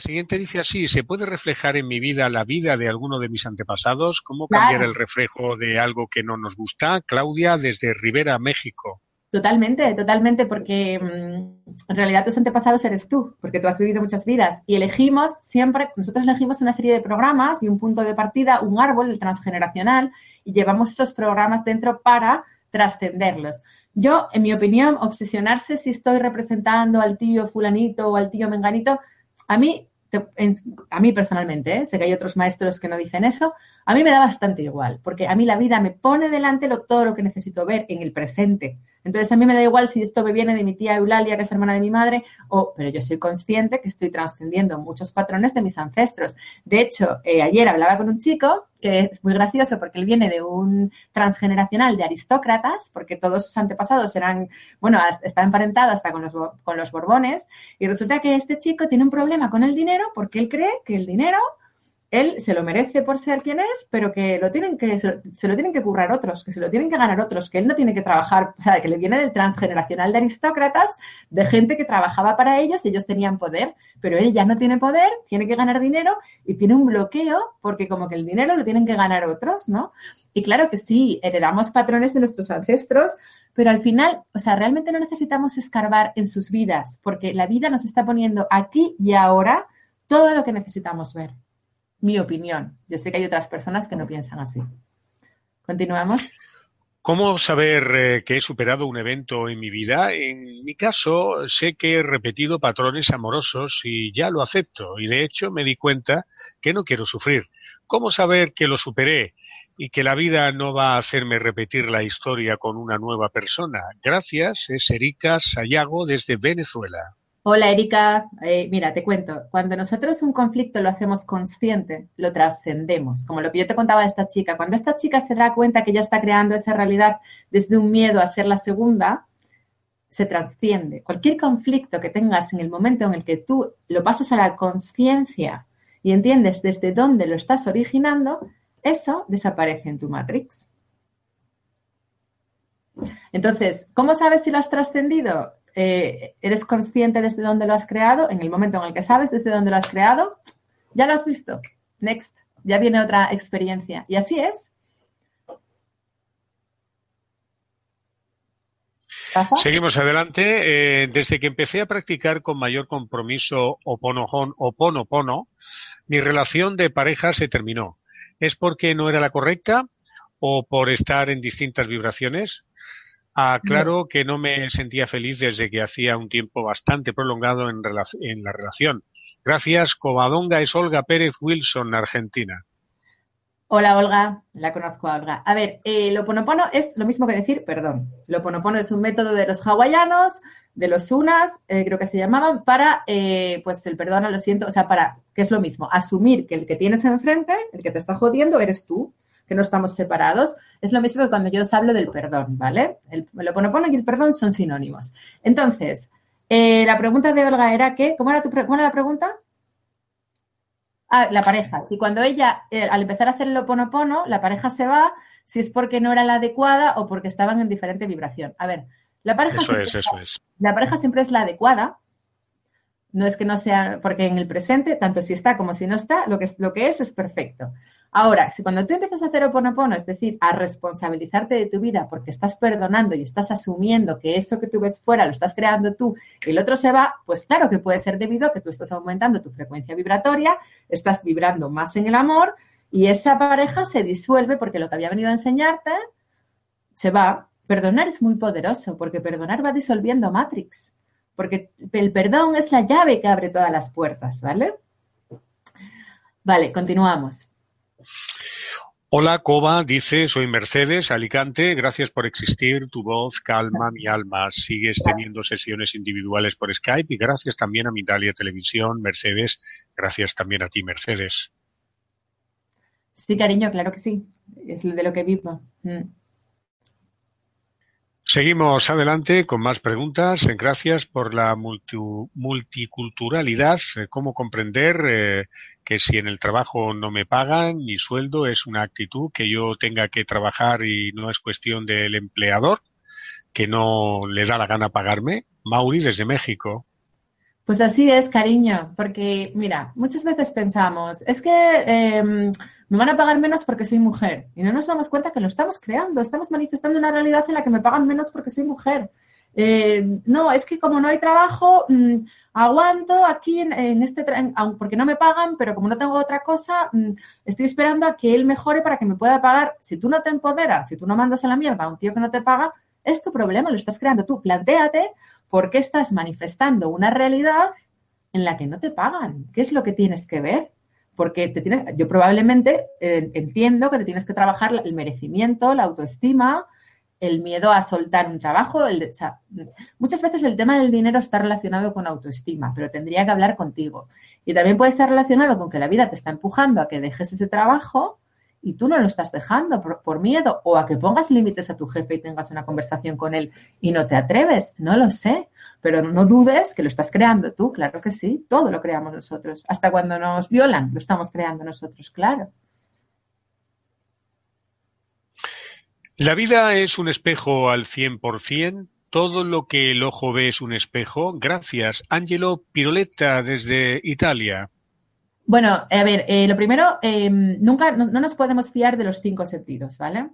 La siguiente dice así, ¿se puede reflejar en mi vida la vida de alguno de mis antepasados? ¿Cómo cambiar Claro. el reflejo de algo que no nos gusta? Claudia, desde Rivera, México. Totalmente, totalmente, porque mm, en realidad tus antepasados eres tú, porque tú has vivido muchas vidas y elegimos siempre, nosotros elegimos una serie de programas y un punto de partida, un árbol, el transgeneracional, y llevamos esos programas dentro para trascenderlos. Yo, en mi opinión, obsesionarse si estoy representando al tío fulanito o al tío menganito, a mí, te- en- a mí personalmente, ¿eh? sé que hay otros maestros que no dicen eso, a mí me da bastante igual, porque a mí la vida me pone delante lo- todo lo que necesito ver en el presente. Entonces a mí me da igual si esto me viene de mi tía Eulalia, que es hermana de mi madre, o, pero yo soy consciente que estoy trascendiendo muchos patrones de mis ancestros. De hecho, eh, ayer hablaba con un chico que es muy gracioso porque él viene de un transgeneracional de aristócratas, porque todos sus antepasados eran, bueno, está emparentado hasta con los, con los Borbones, y resulta que este chico tiene un problema con el dinero porque él cree que el dinero él se lo merece por ser quien es, pero que lo tienen que, se lo, se lo tienen que currar otros, que se lo tienen que ganar otros, que él no tiene que trabajar, o sea, que le viene del transgeneracional de aristócratas, de gente que trabajaba para ellos, ellos tenían poder, pero él ya no tiene poder, tiene que ganar dinero y tiene un bloqueo porque como que el dinero lo tienen que ganar otros, ¿no? Y claro que sí, heredamos patrones de nuestros ancestros, pero al final, o sea, realmente no necesitamos escarbar en sus vidas, porque la vida nos está poniendo aquí y ahora todo lo que necesitamos ver mi opinión. Yo sé que hay otras personas que no piensan así. Continuamos. ¿Cómo saber eh, que he superado un evento en mi vida? En mi caso, sé que he repetido patrones amorosos y ya lo acepto. Y de hecho me di cuenta que no quiero sufrir. ¿Cómo saber que lo superé y que la vida no va a hacerme repetir la historia con una nueva persona? Gracias, es Erika Sayago desde Venezuela. Hola Erika, Eh, mira, te cuento, cuando nosotros un conflicto lo hacemos consciente, lo trascendemos, como lo que yo te contaba de esta chica, cuando esta chica se da cuenta que ya está creando esa realidad desde un miedo a ser la segunda, se trasciende. Cualquier conflicto que tengas en el momento en el que tú lo pasas a la conciencia y entiendes desde dónde lo estás originando, eso desaparece en tu matrix. Entonces, ¿cómo sabes si lo has trascendido? Eh, ¿Eres consciente desde dónde lo has creado? En el momento en el que sabes desde dónde lo has creado, ya lo has visto. Next. Ya viene otra experiencia. Y así es. Seguimos adelante. Eh, desde que empecé a practicar con mayor compromiso Oponojon- Oponopono, mi relación de pareja se terminó. ¿Es porque no era la correcta o por estar en distintas vibraciones? Aclaro que no me sentía feliz desde que hacía un tiempo bastante prolongado en, rela- en la relación. Gracias, Covadonga es Olga Pérez Wilson, Argentina. Hola Olga, la conozco a Olga. A ver, eh, el oponopono es lo mismo que decir perdón. El oponopono es un método de los hawaianos, de los unas, eh, creo que se llamaban, para, eh, pues el perdón, lo siento, o sea, para, que es lo mismo, asumir que el que tienes enfrente, el que te está jodiendo, eres tú, que no estamos separados. Es lo mismo que cuando yo os hablo del perdón, ¿vale? El, el oponopono y el perdón son sinónimos. Entonces, eh, la pregunta de Olga era que, ¿cómo era, tu cómo era la pregunta? Ah, la pareja. Si cuando ella, eh, al empezar a hacer el oponopono, la pareja se va, si es porque no era la adecuada o porque estaban en diferente vibración. A ver, la pareja, Eso siempre, es, eso es. la pareja siempre es la adecuada. No es que no sea, porque en el presente, tanto si está como si no está, lo que es, lo que es es perfecto. Ahora, si cuando tú empiezas a hacer oponopono, es decir, a responsabilizarte de tu vida porque estás perdonando y estás asumiendo que eso que tú ves fuera lo estás creando tú el otro se va, pues claro que puede ser debido a que tú estás aumentando tu frecuencia vibratoria, estás vibrando más en el amor y esa pareja se disuelve porque lo que había venido a enseñarte se va. Perdonar es muy poderoso porque perdonar va disolviendo Matrix. Porque el perdón es la llave que abre todas las puertas, ¿vale? Vale, continuamos. Hola, Coba, dice, soy Mercedes, Alicante, gracias por existir, tu voz calma mi alma, sigues teniendo sesiones individuales por Skype y gracias también a Mindalia Televisión, Mercedes, gracias también a ti, Mercedes. Sí, cariño, claro que sí. Es de lo que vivo. Mm. Seguimos adelante con más preguntas. Gracias por la multiculturalidad. ¿Cómo comprender eh, que si en el trabajo no me pagan, mi sueldo es una actitud que yo tenga que trabajar y no es cuestión del empleador, que no le da la gana pagarme? Mauri desde México. Pues así es, cariño, porque mira, muchas veces pensamos, es que em, me van a pagar menos porque soy mujer y no nos damos cuenta que lo estamos creando, estamos manifestando una realidad en la que me pagan menos porque soy mujer. Eh, no, es que como no hay trabajo, mm, aguanto aquí en, este, porque no me pagan, pero como no tengo otra cosa, mm, estoy esperando a que él mejore para que me pueda pagar. Si tú no te empoderas, si tú no mandas a la mierda a un tío que no te paga, es tu problema, lo estás creando tú. Plantéate por qué estás manifestando una realidad en la que no te pagan. ¿Qué es lo que tienes que ver? Porque te tienes, yo probablemente eh, entiendo que te tienes que trabajar el merecimiento, la autoestima, el miedo a soltar un trabajo. El muchas veces el tema del dinero está relacionado con autoestima, pero tendría que hablar contigo. Y también puede estar relacionado con que la vida te está empujando a que dejes ese trabajo y tú no lo estás dejando por, miedo o a que pongas límites a tu jefe y tengas una conversación con él y no te atreves, no lo sé, pero no dudes que lo estás creando tú, claro que sí, todo lo creamos nosotros, hasta cuando nos violan lo estamos creando nosotros, claro. La vida es un espejo al 100%, todo lo que el ojo ve es un espejo. Gracias, Angelo Piroletta desde Italia. Bueno, a ver, eh, lo primero, em, nunca, no, nos podemos fiar de los cinco sentidos, ¿vale?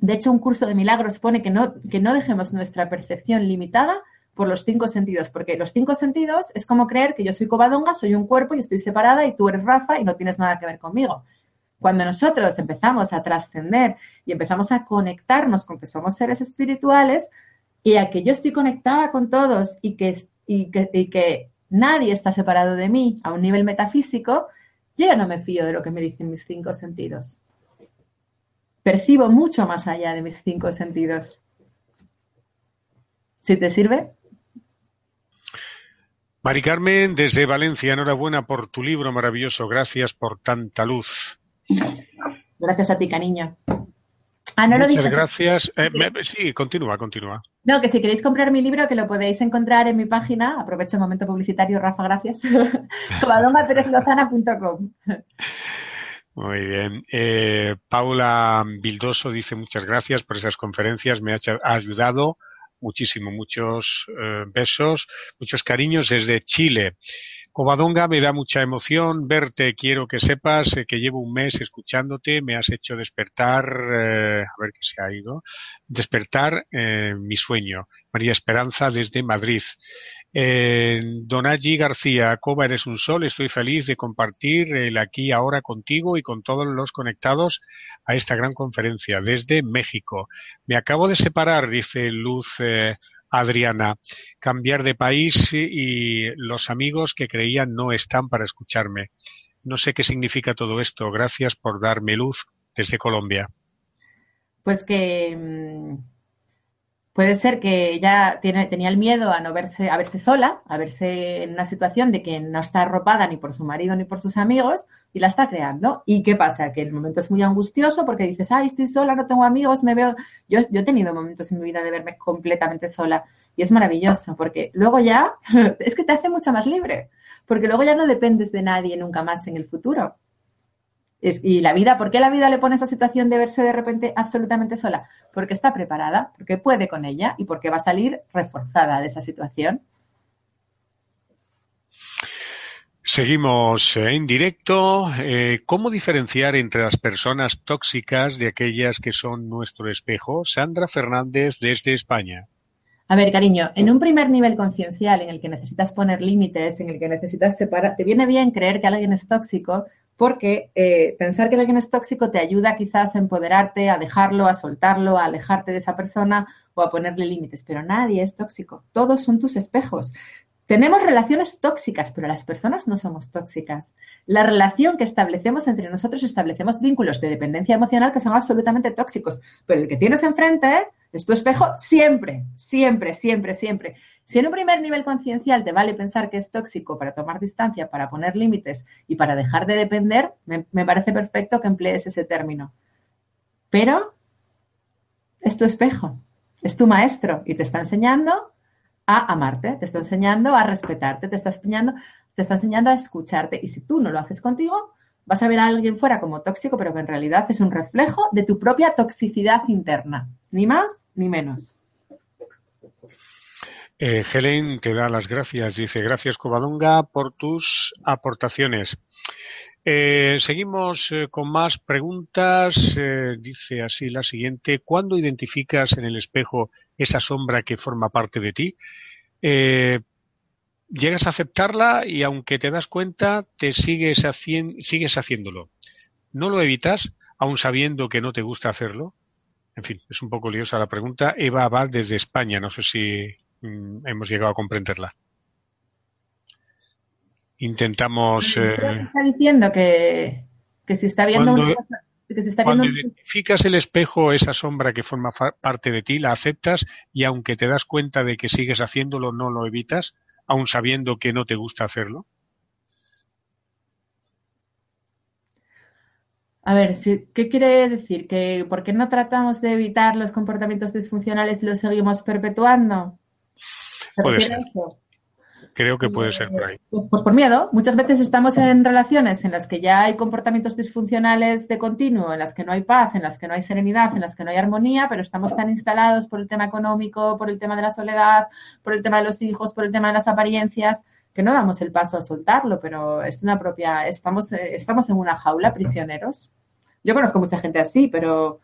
De hecho, un curso de milagros pone que no, que no dejemos nuestra percepción limitada por los cinco sentidos, porque los cinco sentidos es como creer que yo soy cobadonga, soy un cuerpo y estoy separada y tú eres Rafa y no tienes nada que ver conmigo. Cuando nosotros empezamos a trascender y empezamos a conectarnos con que somos seres espirituales y a que yo estoy conectada con todos y que, y que, y que nadie está separado de mí a un nivel metafísico, yo ya no me fío de lo que me dicen mis cinco sentidos. Percibo mucho más allá de mis cinco sentidos. ¿Si te sirve? Mari Carmen, desde Valencia, enhorabuena por tu libro maravilloso. Gracias por tanta luz. Gracias a ti, cariño. Ah, no Muchas gracias. Eh, sí, continúa, continúa. No, que si queréis comprar mi libro, que lo podéis encontrar en mi página, aprovecho el momento publicitario, Rafa, gracias, covadomaperezlozana.com. Muy bien. Eh, Paula Bildoso dice muchas gracias por esas conferencias, me ha, ayudado muchísimo, muchos eh, besos, muchos cariños desde Chile. Covadonga, me da mucha emoción verte. Quiero que sepas eh, que llevo un mes escuchándote. Me has hecho despertar, eh, a ver qué se ha ido, despertar eh, mi sueño. María Esperanza desde Madrid. Eh, García, Cova, eres un sol. Estoy feliz de compartir el aquí ahora contigo y con todos los conectados a esta gran conferencia desde México. Me acabo de separar, dice Luz. Adriana, cambiar de país y los amigos que creían no están para escucharme. No sé qué significa todo esto. Gracias por darme luz desde Colombia. Pues que mm, Puede ser que ella tiene, tenía el miedo a no verse, a verse sola, a verse en una situación de que no está arropada ni por su marido ni por sus amigos y la está creando. ¿Y qué pasa? Que el momento es muy angustioso porque dices, ay, estoy sola, no tengo amigos, me veo. Yo, yo he tenido momentos en mi vida de verme completamente sola y es maravilloso porque luego ya es que te hace mucho más libre, porque luego ya no dependes de nadie nunca más en el futuro y la vida, ¿por qué la vida le pone esa situación de verse de repente absolutamente sola? Porque está preparada, porque puede con ella y porque va a salir reforzada de esa situación. Seguimos en directo. Eh, ¿Cómo diferenciar entre las personas tóxicas de aquellas que son nuestro espejo? Sandra Fernández desde España. A ver, cariño, en un primer nivel conciencial en el que necesitas poner límites, en el que necesitas separar, te viene bien creer que alguien es tóxico porque eh, pensar que alguien es tóxico te ayuda quizás a empoderarte, a dejarlo, a soltarlo, a alejarte de esa persona o a ponerle límites, pero nadie es tóxico, todos son tus espejos. Tenemos relaciones tóxicas, pero las personas no somos tóxicas. La relación que establecemos entre nosotros establecemos vínculos de dependencia emocional que son absolutamente tóxicos, pero el que tienes enfrente Es tu espejo siempre, siempre, siempre, siempre. Si en un primer nivel conciencial te vale pensar que es tóxico para tomar distancia, para poner límites y para dejar de depender, me, me parece perfecto que emplees ese término. Pero es tu espejo, es tu maestro y te está enseñando a amarte, te está enseñando a respetarte, te está enseñando, te está enseñando a escucharte. Y si tú no lo haces contigo, vas a ver a alguien fuera como tóxico, pero que en realidad es un reflejo de tu propia toxicidad interna. Ni más ni menos. Eh, Helen te da las gracias. Dice, gracias Covadonga por tus aportaciones. Eh, seguimos eh, con más preguntas. Dice así la siguiente. ¿Cuándo identificas en el espejo esa sombra que forma parte de ti? llegas a aceptarla y aunque te das cuenta, te sigues, sigues haciéndolo. ¿No lo evitas, aun sabiendo que no te gusta hacerlo? En fin, es un poco liosa la pregunta. Eva va desde España. No sé si mm, hemos llegado a comprenderla intentamos. Eh, está diciendo que, que si está viendo cuando, que se está cuando identificas el espejo, esa sombra que forma parte de ti, la aceptas y aunque te das cuenta de que sigues haciéndolo, no lo evitas, aun sabiendo que no te gusta hacerlo. A ver, ¿qué quiere decir? ¿Que por qué no tratamos de evitar los comportamientos disfuncionales y los seguimos perpetuando? Puede ser. Creo que puede ser por ahí. Pues, pues, por miedo. Muchas veces estamos en relaciones en las que ya hay comportamientos disfuncionales de continuo, en las que no hay paz, en las que no hay serenidad, en las que no hay armonía, pero estamos tan instalados por el tema económico, por el tema de la soledad, por el tema de los hijos, por el tema de las apariencias, que no damos el paso a soltarlo, pero es una propia, estamos, eh, estamos en una jaula prisioneros. Yo conozco mucha gente así, pero,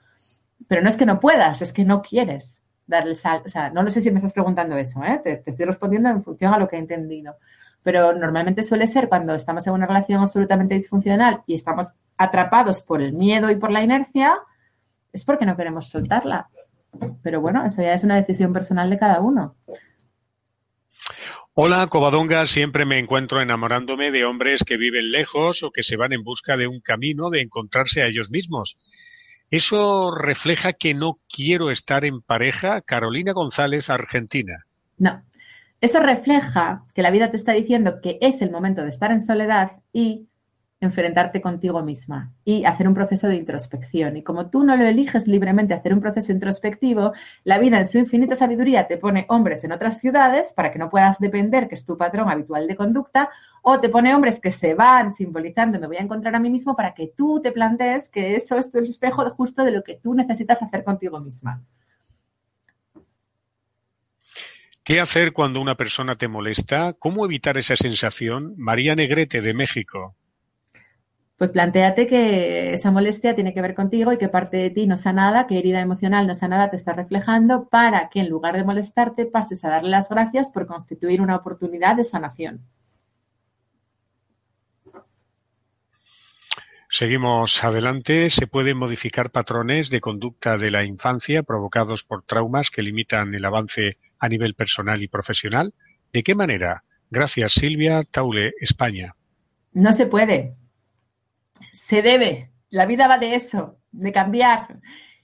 pero no es que no puedas, es que no quieres darle sal, o sea, no lo sé si me estás preguntando eso, ¿eh? te, estoy respondiendo en función a lo que he entendido. Pero normalmente suele ser cuando estamos en una relación absolutamente disfuncional y estamos atrapados por el miedo y por la inercia, es porque no queremos soltarla. Pero bueno, eso ya es una decisión personal de cada uno. Hola, Covadonga. Siempre me encuentro enamorándome de hombres que viven lejos o que se van en busca de un camino de encontrarse a ellos mismos. ¿Eso refleja que no quiero estar en pareja? Carolina González, Argentina. No, eso refleja que la vida te está diciendo que es el momento de estar en soledad y enfrentarte contigo misma y hacer un proceso de introspección. Y como tú no lo eliges libremente hacer un proceso introspectivo, la vida en su infinita sabiduría te pone hombres en otras ciudades para que no puedas depender, que es tu patrón habitual de conducta, o te pone hombres que se van simbolizando me voy a encontrar a mí mismo para que tú te plantees que eso es el espejo justo de lo que tú necesitas hacer contigo misma. ¿Qué hacer cuando una persona te molesta? ¿Cómo evitar esa sensación? María Negrete de México pues planteate que esa molestia tiene que ver contigo y que parte de ti no sanada, que herida emocional no sanada te está reflejando para que en lugar de molestarte pases a darle las gracias por constituir una oportunidad de sanación. Seguimos adelante. ¿Se pueden modificar patrones de conducta de la infancia provocados por traumas que limitan el avance a nivel personal y profesional? ¿De qué manera? Gracias, Silvia Taule, España. No se puede se debe. La vida va de eso, de cambiar.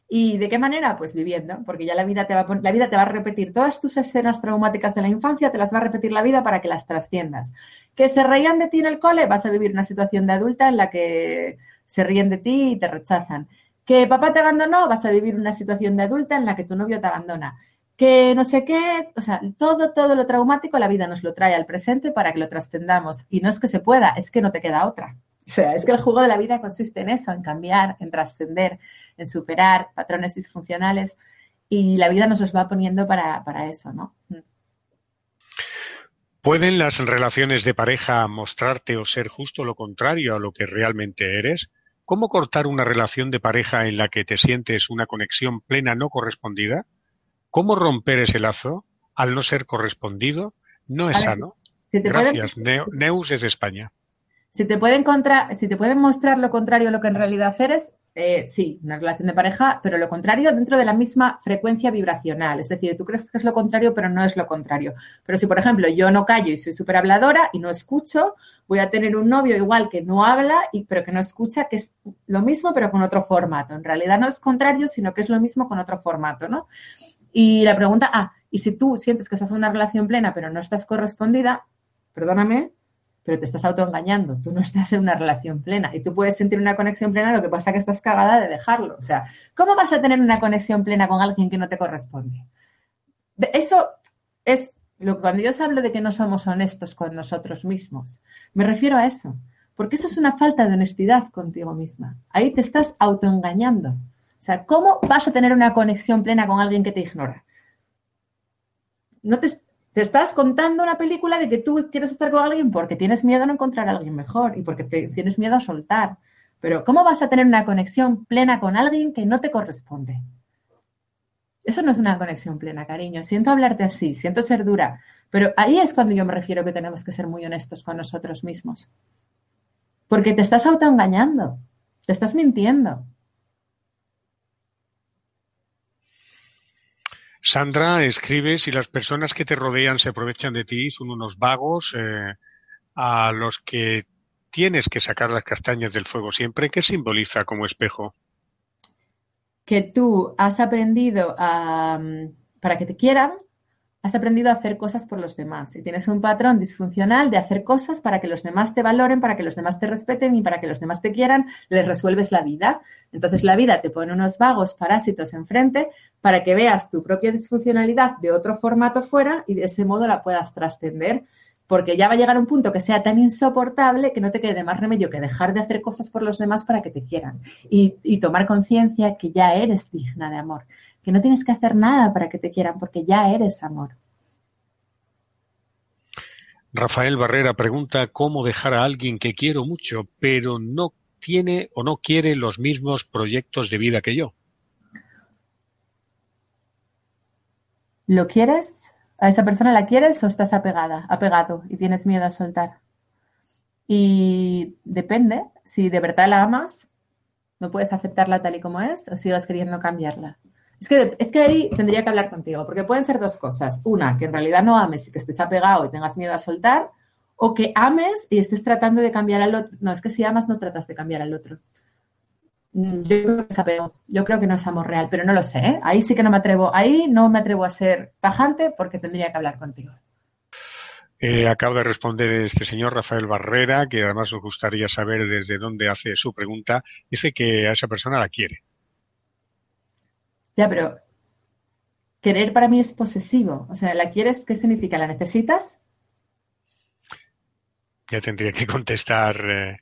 ¿Y de qué manera? Pues viviendo, porque ya la vida te va a, la vida te va a repetir todas tus escenas traumáticas de la infancia, te las va a repetir la vida para que las trasciendas. Que se reían de ti en el cole, vas a vivir una situación de adulta en la que se ríen de ti y te rechazan. Que papá te abandonó, vas a vivir una situación de adulta en la que tu novio te abandona. Que no sé qué, o sea, todo, todo lo traumático la vida nos lo trae al presente para que lo trascendamos. Y no es que se pueda, es que no te queda otra. O sea, es que el juego de la vida consiste en eso, en cambiar, en trascender, en superar patrones disfuncionales y la vida nos los va poniendo para, eso, ¿no? Mm. ¿Pueden las relaciones de pareja mostrarte o ser justo lo contrario a lo que realmente eres? ¿Cómo cortar una relación de pareja en la que te sientes una conexión plena no correspondida? ¿Cómo romper ese lazo al no ser correspondido? No es sano. Gracias. Neus es España. Si te pueden contra, si te pueden mostrar lo contrario a lo que en realidad eres, eh, sí, una relación de pareja, pero lo contrario dentro de la misma frecuencia vibracional. Es decir, tú crees que es lo contrario, pero no es lo contrario. Pero si, por ejemplo, yo no callo y soy súper habladora y no escucho, voy a tener un novio igual que no habla, y, pero que no escucha, que es lo mismo, pero con otro formato. En realidad no es contrario, sino que es lo mismo con otro formato, ¿no? Y la pregunta, ah, y si tú sientes que estás en una relación plena pero no estás correspondida, perdóname, pero te estás autoengañando. Tú no estás en una relación plena y tú puedes sentir una conexión plena, lo que pasa es que estás cagada de dejarlo. O sea, ¿cómo vas a tener una conexión plena con alguien que no te corresponde? Eso es lo, cuando yo os hablo de que no somos honestos con nosotros mismos, me refiero a eso. Porque eso es una falta de honestidad contigo misma. Ahí te estás autoengañando. O sea, ¿cómo vas a tener una conexión plena con alguien que te ignora? No te, te estás contando una película de que tú quieres estar con alguien porque tienes miedo a no encontrar a alguien mejor y porque te, tienes miedo a soltar. Pero ¿cómo vas a tener una conexión plena con alguien que no te corresponde? Eso no es una conexión plena, cariño. Siento hablarte así, siento ser dura, pero ahí es cuando yo me refiero que tenemos que ser muy honestos con nosotros mismos. Porque te estás autoengañando, te estás mintiendo. Sandra escribe, si las personas que te rodean se aprovechan de ti, son unos vagos eh, a los que tienes que sacar las castañas del fuego siempre, ¿qué simboliza como espejo? Que tú has aprendido a, mm, para que te quieran, has aprendido a hacer cosas por los demás y tienes un patrón disfuncional de hacer cosas para que los demás te valoren, para que los demás te respeten y para que los demás te quieran, les resuelves la vida. Entonces la vida te pone unos vagos parásitos enfrente para que veas tu propia disfuncionalidad de otro formato fuera y de ese modo la puedas trascender. Porque ya va a llegar un punto que sea tan insoportable que no te quede más remedio que dejar de hacer cosas por los demás para que te quieran y, y tomar conciencia que ya eres digna de amor que no tienes que hacer nada para que te quieran porque ya eres amor. Rafael Barrera pregunta cómo dejar a alguien que quiero mucho, pero no tiene o no quiere los mismos proyectos de vida que yo. ¿Lo quieres? ¿A esa persona la quieres o estás apegada, apegado y tienes miedo a soltar? Y depende, si de verdad la amas, no puedes aceptarla tal y como es o sigas queriendo cambiarla. Es que, es que ahí tendría que hablar contigo, porque pueden ser dos cosas. Una, que en realidad no ames y que estés apegado y tengas miedo a soltar, o que ames y estés tratando de cambiar al otro. No, es que si amas no tratas de cambiar al otro. Mm, yo creo que es apego. Yo creo que no es amor real, pero no lo sé. ¿eh? Ahí sí que no me atrevo. Ahí no me atrevo a ser tajante porque tendría que hablar contigo. Eh, acaba de responder este señor Rafael Barrera, que además nos gustaría saber desde dónde hace su pregunta. Dice que a esa persona la quiere. Ya, pero querer para mí es posesivo. O sea, ¿la quieres? ¿Qué significa? ¿La necesitas? Ya tendría que contestar eh,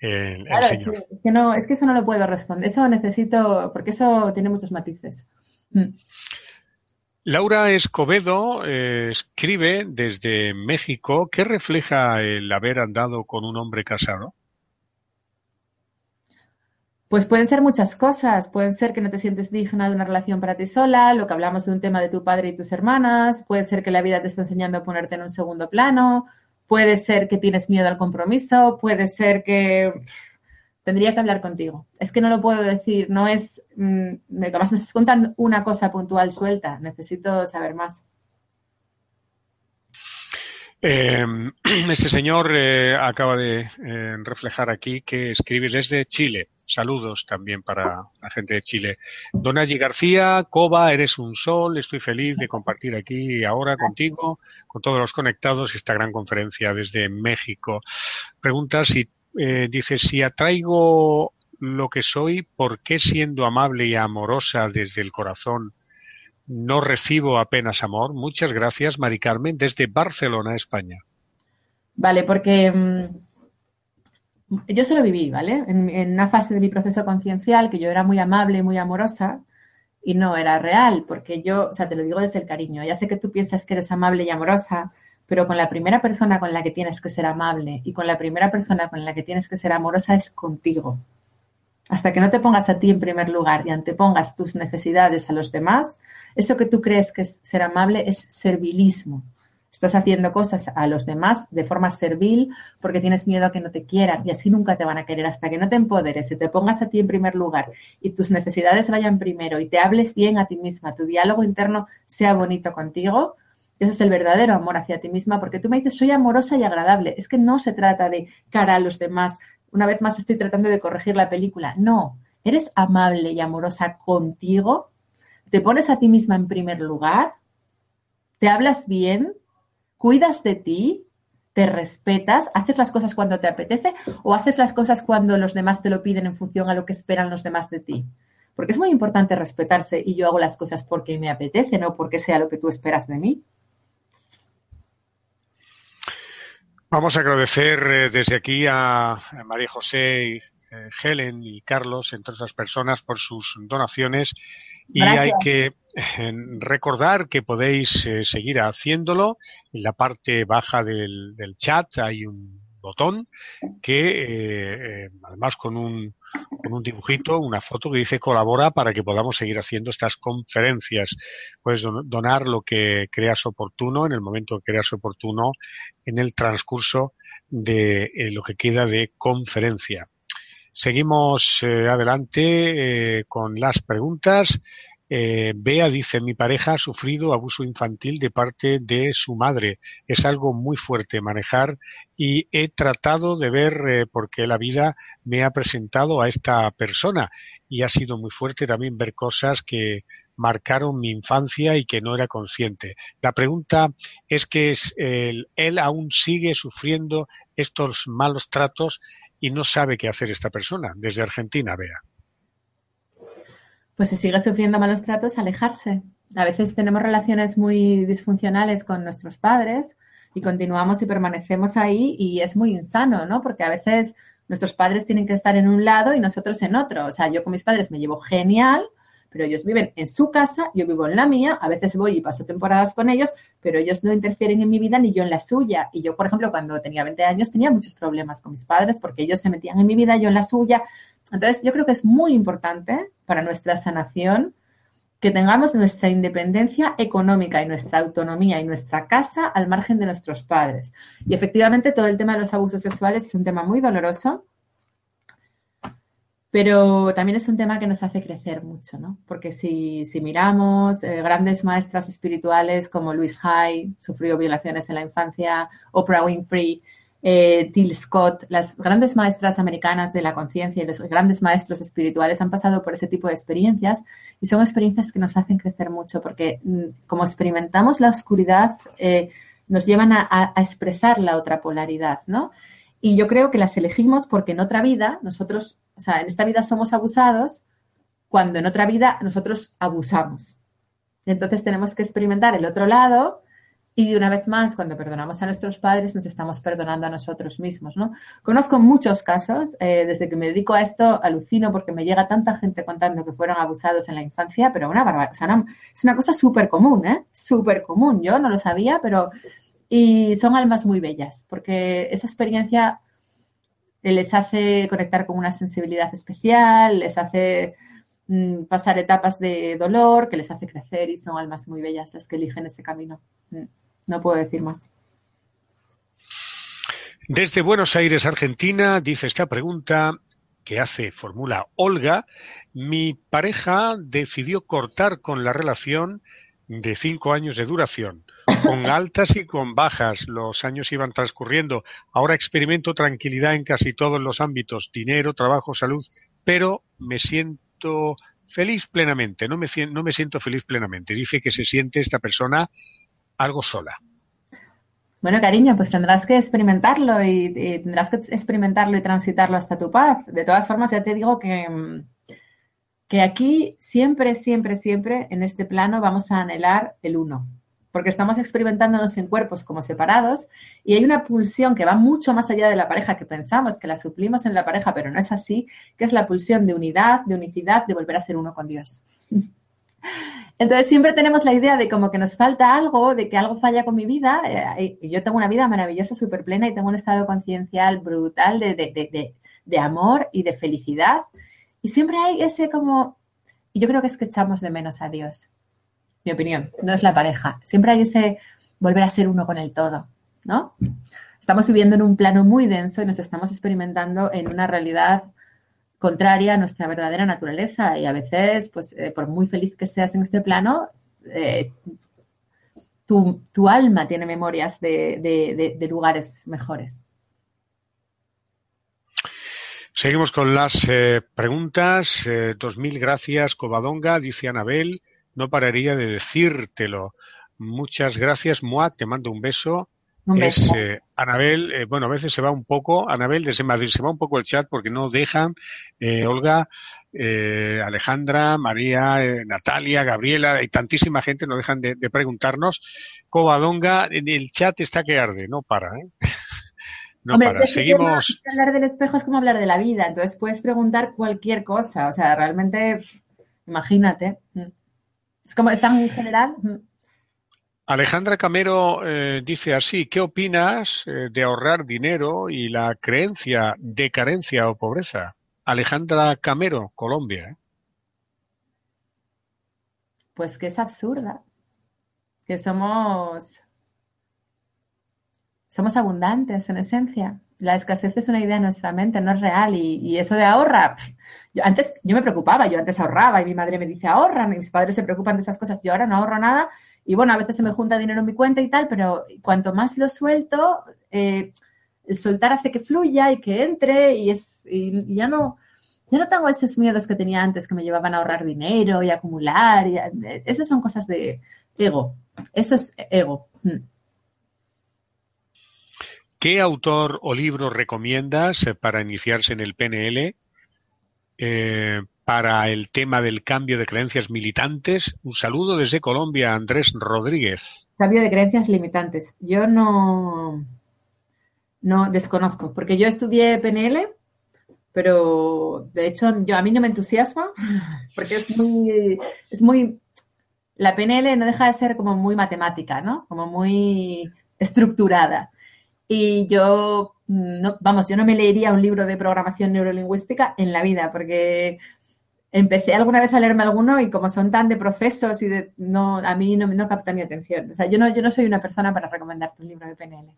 el, claro, señor. Es que, no, es que eso no lo puedo responder. Eso necesito, porque eso tiene muchos matices. Mm. Laura Escobedo eh, escribe desde México, ¿qué refleja el haber andado con un hombre casado? Pues pueden ser muchas cosas. Pueden ser que no te sientes digna de una relación para ti sola, lo que hablamos de un tema de tu padre y tus hermanas. Puede ser que la vida te está enseñando a ponerte en un segundo plano. Puede ser que tienes miedo al compromiso. Puede ser que tendría que hablar contigo. Es que no lo puedo decir. No es. Mm, me estás contando una cosa puntual suelta. Necesito saber más. Eh, este señor eh, acaba de eh, reflejar aquí que escribe desde Chile. Saludos también para la gente de Chile. Don Allí García, Coba, eres un sol. Estoy feliz de compartir aquí ahora contigo, con todos los conectados, esta gran conferencia desde México. Pregunta si, eh, dice, si atraigo lo que soy, ¿por qué siendo amable y amorosa desde el corazón no recibo apenas amor? Muchas gracias, Mari Carmen, desde Barcelona, España. Vale, porque mm, yo se lo viví, ¿vale? En, una fase de mi proceso conciencial que yo era muy amable y muy amorosa y no era real, porque yo, o sea, te lo digo desde el cariño, ya sé que tú piensas que eres amable y amorosa, pero con la primera persona con la que tienes que ser amable y con la primera persona con la que tienes que ser amorosa es contigo. Hasta que no te pongas a ti en primer lugar y antepongas tus necesidades a los demás, eso que tú crees que es ser amable es servilismo. Estás haciendo cosas a los demás de forma servil porque tienes miedo a que no te quieran y así nunca te van a querer hasta que no te empoderes y te pongas a ti en primer lugar y tus necesidades vayan primero y te hables bien a ti misma, tu diálogo interno sea bonito contigo. Ese es el verdadero amor hacia ti misma porque tú me dices soy amorosa y agradable. Es que no se trata de cara a los demás. Una vez más estoy tratando de corregir la película. No, eres amable y amorosa contigo ¿Te pones a ti misma en primer lugar? ¿Te hablas bien? ¿Cuidas de ti? ¿Te respetas? ¿Haces las cosas cuando te apetece o haces las cosas cuando los demás te lo piden en función a lo que esperan los demás de ti? Porque es muy importante respetarse y yo hago las cosas porque me apetece, no porque sea lo que tú esperas de mí. Vamos a agradecer eh, desde aquí a María José, Helen y Carlos, entre otras personas, por sus donaciones. Y hay que eh, recordar que podéis seguir haciéndolo. En la parte baja del, del chat hay un botón que además con un con un dibujito, una foto que dice colabora para que podamos seguir haciendo estas conferencias. Puedes donar lo que creas oportuno en el momento que creas oportuno en el transcurso de eh, lo que queda de conferencia. Seguimos eh, adelante eh, con las preguntas. Eh, Bea dice, mi pareja ha sufrido abuso infantil de parte de su madre. Es algo muy fuerte manejar y he tratado de ver por qué la vida me ha presentado a esta persona y ha sido muy fuerte también ver cosas que marcaron mi infancia y que no era consciente. La pregunta es que es, él aún sigue sufriendo estos malos tratos y no sabe qué hacer esta persona. Desde Argentina, Bea pues si sigue sufriendo malos tratos, alejarse. A veces tenemos relaciones muy disfuncionales con nuestros padres y continuamos y permanecemos ahí y es muy insano, ¿no? Porque a veces nuestros padres tienen que estar en un lado y nosotros en otro. O sea, yo con mis padres me llevo genial, pero ellos viven en su casa, yo vivo en la mía, a veces voy y paso temporadas con ellos, pero ellos no interfieren en mi vida ni yo en la suya. Y yo, por ejemplo, cuando tenía 20 años tenía muchos problemas con mis padres porque ellos se metían en mi vida, yo en la suya. Entonces, yo creo que es muy importante para nuestra sanación que tengamos nuestra independencia económica y nuestra autonomía y nuestra casa al margen de nuestros padres. Y efectivamente todo el tema de los abusos sexuales es un tema muy doloroso, pero también es un tema que nos hace crecer mucho, ¿no? Porque si, miramos eh, grandes maestras espirituales como Louise Hay, sufrió violaciones en la infancia, Oprah Winfrey, eh, Till Scott, las grandes maestras americanas de la conciencia y los grandes maestros espirituales han pasado por ese tipo de experiencias y son experiencias que nos hacen crecer mucho porque mm, como experimentamos la oscuridad, eh, nos llevan a, expresar la otra polaridad, ¿no? Y yo creo que las elegimos porque en otra vida nosotros, o sea, en esta vida somos abusados cuando en otra vida nosotros abusamos. Entonces tenemos que experimentar el otro lado y una vez más, cuando perdonamos a nuestros padres, nos estamos perdonando a nosotros mismos, ¿no? Conozco muchos casos, eh, desde que me dedico a esto, alucino porque me llega tanta gente contando que fueron abusados en la infancia, pero una barbaridad, o sea, es una cosa súper común, ¿eh? Súper común, yo no lo sabía, pero... Y son almas muy bellas, porque esa experiencia les hace conectar con una sensibilidad especial, les hace mm, pasar etapas de dolor, que les hace crecer y son almas muy bellas las que eligen ese camino. Mm. No puedo decir más. Desde Buenos Aires, Argentina, dice esta pregunta que hace, formula Olga, mi pareja decidió cortar con la relación de cinco años de duración, con altas y con bajas. Los años iban transcurriendo. Ahora experimento tranquilidad en casi todos los ámbitos, dinero, trabajo, salud, pero me siento feliz plenamente. No me, no me siento feliz plenamente. Dice que se siente esta persona algo sola. Bueno, cariño, pues tendrás que experimentarlo y, tendrás que experimentarlo y transitarlo hasta tu paz. De todas formas, ya te digo que, que aquí siempre, siempre, siempre en este plano vamos a anhelar el uno, porque estamos experimentándonos en cuerpos como separados y hay una pulsión que va mucho más allá de la pareja que pensamos que la suplimos en la pareja, pero no es así, que es la pulsión de unidad, de unicidad, de volver a ser uno con Dios. Entonces siempre tenemos la idea de como que nos falta algo, de que algo falla con mi vida. Eh, y yo tengo una vida maravillosa, súper plena y tengo un estado conciencial brutal de, de, de, amor y de felicidad. Y siempre hay ese como, y yo creo que es que echamos de menos a Dios. Mi opinión, no es la pareja. Siempre hay ese volver a ser uno con el todo, ¿no? Estamos viviendo en un plano muy denso y nos estamos experimentando en una realidad contraria a nuestra verdadera naturaleza y a veces, pues, eh, por muy feliz que seas en este plano, eh, tu, alma tiene memorias de, lugares mejores. Seguimos con las eh, preguntas. dos mil gracias, Covadonga, dice Anabel. no pararía de decírtelo. Muchas gracias, Moa, te mando un beso. es eh, Anabel, eh, bueno, a veces se va un poco, Anabel desde Madrid, se va un poco el chat porque no dejan, eh, Olga, Alejandra, María, Natalia, Gabriela, hay tantísima gente, no dejan de, preguntarnos. Covadonga, el chat está que arde, no para, ¿eh? No para. Seguimos. hablar del espejo es como hablar de la vida, entonces puedes preguntar cualquier cosa, o sea, realmente, imagínate. Es como, es tan general. Alejandra Camero eh, dice así, ¿qué opinas eh, de ahorrar dinero y la creencia de carencia o pobreza? Alejandra Camero, Colombia. ¿eh? Pues que es absurda, que somos, somos abundantes en esencia. La escasez es una idea en nuestra mente, no es real. Y, eso de ahorra, yo antes yo me preocupaba, yo antes ahorraba y mi madre me dice ahorra, mis padres se preocupan de esas cosas, yo ahora no ahorro nada y bueno, a veces se me junta dinero en mi cuenta y tal, pero cuanto más lo suelto, eh, el soltar hace que fluya y que entre y, es, y ya no, ya no tengo esos miedos que tenía antes que me llevaban a ahorrar dinero y acumular. Y esas son cosas de ego. Eso es ego. Mm. ¿Qué autor o libro recomiendas para iniciarse en el PNL? Eh, para el tema del cambio de creencias militantes. Un saludo desde Colombia, Andrés Rodríguez. Cambio de creencias limitantes. Yo no, no desconozco, porque yo estudié PNL, pero de hecho yo a mí no me entusiasma, porque es muy, es muy, la PNL no deja de ser como muy matemática, ¿no? Como muy estructurada. Y yo, no, vamos, yo no me leería un libro de programación neurolingüística en la vida, porque empecé alguna vez a leerme alguno y como son tan de procesos y de no a mí no, no capta mi atención. O sea, yo no, yo no soy una persona para recomendarte un libro de PNL.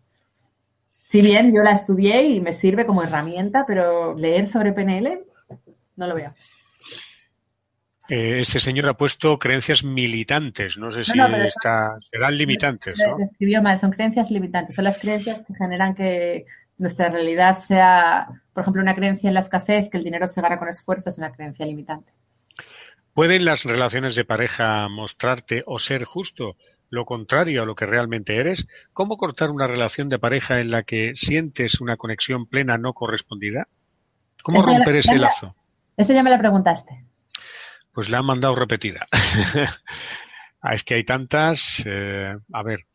Si bien yo la estudié y me sirve como herramienta, pero leer sobre PNL no lo veo. Eh, este señor ha puesto creencias militantes, no sé si está, serán limitantes. ¿no? Escribió mal, son creencias limitantes, son las creencias que generan que nuestra realidad sea, por ejemplo, una creencia en la escasez, que el dinero se gana con esfuerzo, es una creencia limitante. ¿Pueden las relaciones de pareja mostrarte o ser justo lo contrario a lo que realmente eres? ¿Cómo cortar una relación de pareja en la que sientes una conexión plena no correspondida? ¿Cómo romper ese lazo? Ese ya me lo preguntaste. Pues la han mandado repetida. Ah, es que hay tantas. Eh, a ver,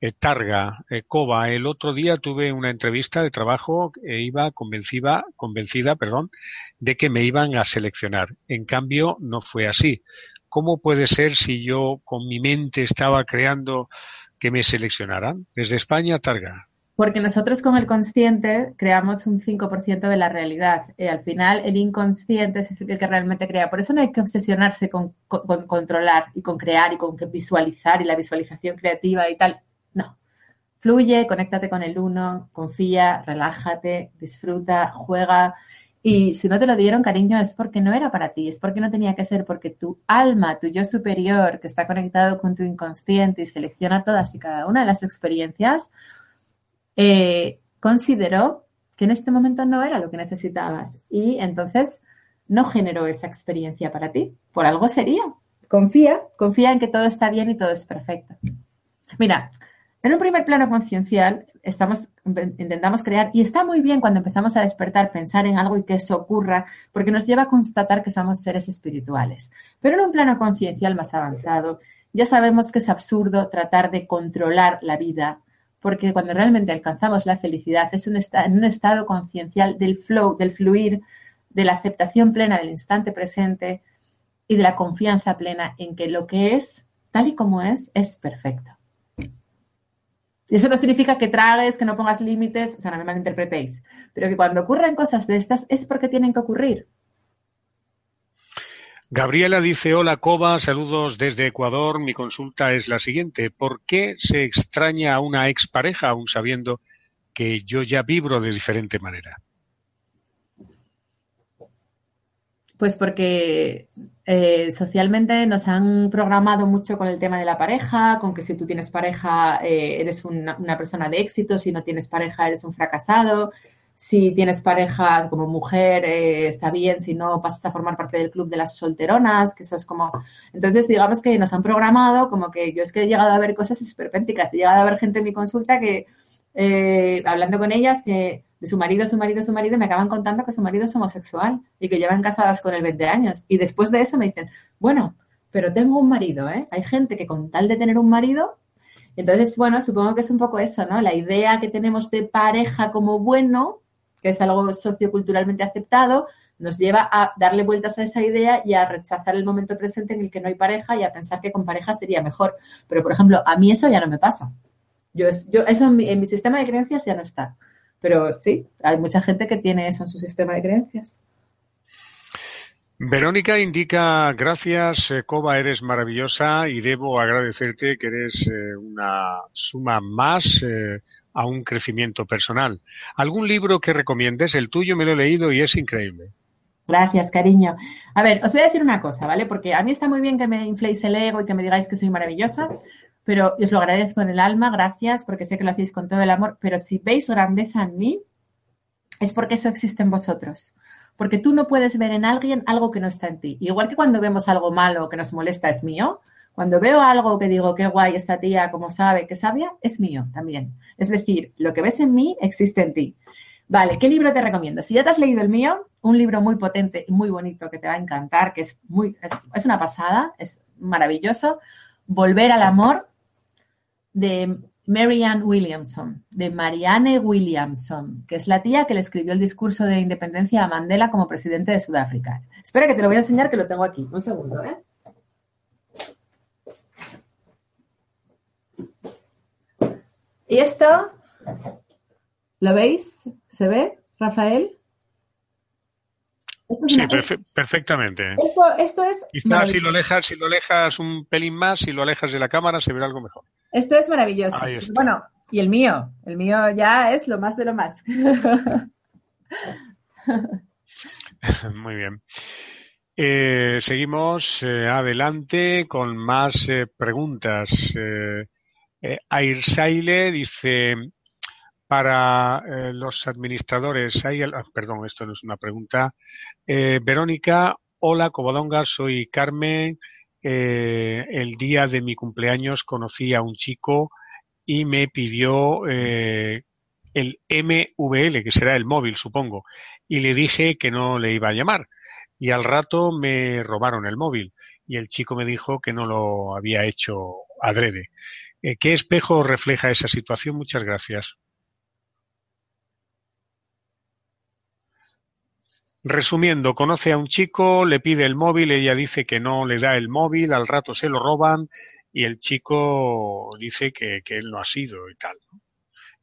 eh, Targa, eh, Cova. El otro día tuve una entrevista de trabajo e iba convencida, convencida perdón, de que me iban a seleccionar. En cambio, no fue así. ¿Cómo puede ser si yo con mi mente estaba creando que me seleccionaran? Desde España, Targa. Porque nosotros con el consciente creamos un 5% de la realidad. Y al final el inconsciente es el que realmente crea. Por eso no hay que obsesionarse con, con controlar y con crear y con visualizar y la visualización creativa y tal. No. Fluye, conéctate con el uno, confía, relájate, disfruta, juega. Y si no te lo dieron, cariño, es porque no era para ti, es porque no tenía que ser, porque tu alma, tu yo superior, que está conectado con tu inconsciente y selecciona todas y cada una de las experiencias, eh, consideró que en este momento no era lo que necesitabas. Y entonces no generó esa experiencia para ti. Por algo sería. Confía, confía en que todo está bien y todo es perfecto. Mira, en un primer plano conciencial, estamos, intentamos crear, y está muy bien cuando empezamos a despertar, pensar en algo y que eso ocurra, porque nos lleva a constatar que somos seres espirituales. Pero en un plano conciencial más avanzado, ya sabemos que es absurdo tratar de controlar la vida, porque cuando realmente alcanzamos la felicidad es un en un estado conciencial del flow, del fluir, de la aceptación plena del instante presente y de la confianza plena en que lo que es, tal y como es, es perfecto. Y eso no significa que tragues, que no pongas límites, o sea, no me malinterpretéis, pero que cuando ocurren cosas de estas es porque tienen que ocurrir. Gabriela dice, hola Coba, saludos desde Ecuador. Mi consulta es la siguiente. ¿Por qué se extraña a una expareja aún sabiendo que yo ya vibro de diferente manera? Pues porque eh, socialmente nos han programado mucho con el tema de la pareja, con que si tú tienes pareja eh, eres una, persona de éxito, si no tienes pareja eres un fracasado. Si tienes pareja como mujer, eh, está bien, si no, pasas a formar parte del club de las solteronas, que eso es como... Entonces, digamos que nos han programado como que yo es que he llegado a ver cosas esperpénticas, he llegado a ver gente en mi consulta que, eh, hablando con ellas, que de su marido, su marido, su marido, me acaban contando que su marido es homosexual y que llevan casadas con él 20 años. Y después de eso me dicen, bueno, pero tengo un marido, ¿eh? Hay gente que con tal de tener un marido entonces, bueno, supongo que es un poco eso, ¿no? La idea que tenemos de pareja como bueno, que es algo socioculturalmente aceptado, nos lleva a darle vueltas a esa idea y a rechazar el momento presente en el que no hay pareja y a pensar que con pareja sería mejor. Pero, por ejemplo, a mí eso ya no me pasa. Yo, yo eso en mi, en mi sistema de creencias ya no está. Pero sí, hay mucha gente que tiene eso en su sistema de creencias. Verónica indica, gracias, Coba, eres maravillosa y debo agradecerte que eres eh, una suma más eh, a un crecimiento personal. ¿Algún libro que recomiendes? El tuyo me lo he leído y es increíble. Gracias, cariño. A ver, os voy a decir una cosa, ¿vale? Porque a mí está muy bien que me infléis el ego y que me digáis que soy maravillosa, pero os lo agradezco en el alma, gracias, porque sé que lo hacéis con todo el amor, pero si veis grandeza en mí, es porque eso existe en vosotros porque tú no puedes ver en alguien algo que no está en ti. Igual que cuando vemos algo malo que nos molesta es mío, cuando veo algo que digo, qué guay esta tía, como sabe, qué sabia, es mío también. Es decir, lo que ves en mí existe en ti. Vale, ¿qué libro te recomiendo? Si ya te has leído el mío, un libro muy potente y muy bonito que te va a encantar, que es muy, es una pasada, es maravilloso. Volver al amor de Marianne Williamson, de Marianne Williamson, que es la tía que le escribió el discurso de independencia a Mandela como presidente de Sudáfrica. Espera que te lo voy a enseñar que lo tengo aquí. Un segundo, ¿eh? Y esto, ¿lo veis? ¿Se ve, Rafael? sí, perfectamente. Esto, es. Quizás si lo alejas, si lo alejas un pelín más, si lo alejas de la cámara, se verá algo mejor. Esto es maravilloso. Bueno, y el mío, el mío ya es lo más de lo más. Muy bien. Eh, seguimos eh, adelante con más eh, preguntas. Airsaile dice, para los administradores, hay, ah, perdón, esto no es una pregunta. Verónica, hola, Cobadonga, soy Carmen. Eh, el día de mi cumpleaños conocí a un chico y me pidió eh, el MVL, que será el móvil, supongo, y le dije que no le iba a llamar. Y al rato me robaron el móvil y el chico me dijo que no lo había hecho adrede. Eh, ¿Qué espejo refleja esa situación? Muchas gracias. Resumiendo, conoce a un chico, le pide el móvil, ella dice que no le da el móvil, al rato se lo roban y el chico dice que, él no ha sido y tal,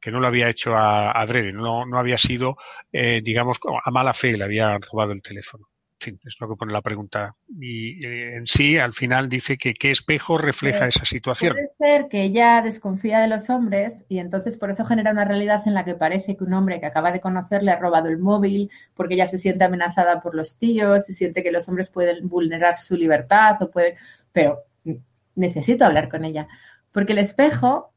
que no lo había hecho a, adrede, no, no había sido, eh, digamos, a mala fe, le había robado el teléfono es lo que pone la pregunta. Y eh, en sí, al final dice que qué espejo refleja esa situación. Puede ser que ella desconfía de los hombres y entonces por eso genera una realidad en la que parece que un hombre que acaba de conocer le ha robado el móvil porque ella se siente amenazada por los tíos, se siente que los hombres pueden vulnerar su libertad o pueden... Pero necesito hablar con ella. Porque el espejo,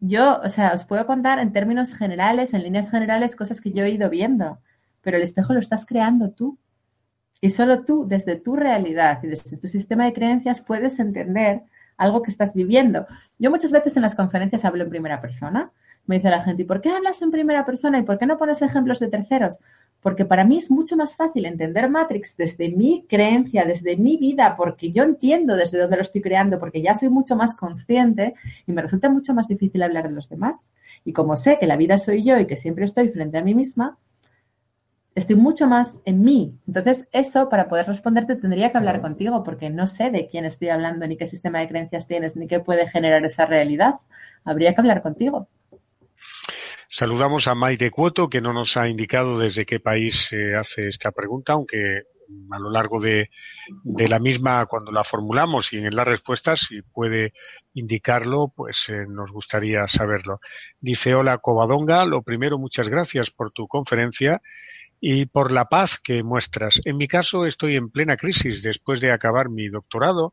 yo, o sea, os puedo contar en términos generales, en líneas generales, cosas que yo he ido viendo, pero el espejo lo estás creando tú. Y solo tú, desde tu realidad y desde tu sistema de creencias, puedes entender algo que estás viviendo. Yo muchas veces en las conferencias hablo en primera persona. Me dice la gente, ¿y por qué hablas en primera persona? ¿Y por qué no pones ejemplos de terceros? Porque para mí es mucho más fácil entender Matrix desde mi creencia, desde mi vida, porque yo entiendo desde dónde lo estoy creando, porque ya soy mucho más consciente y me resulta mucho más difícil hablar de los demás. Y como sé que la vida soy yo y que siempre estoy frente a mí misma, estoy mucho más en mí. Entonces, eso para poder responderte tendría que hablar contigo porque no sé de quién estoy hablando, ni qué sistema de creencias tienes, ni qué puede generar esa realidad. Habría que hablar contigo. Saludamos a Maite Cuoto, que no nos ha indicado desde qué país se hace esta pregunta, aunque a lo largo de, la misma, cuando la formulamos y en las respuestas, si puede indicarlo, pues eh, nos gustaría saberlo. Dice, hola Covadonga, lo primero, muchas gracias por tu conferencia y por la paz que muestras. En mi caso estoy en plena crisis después de acabar mi doctorado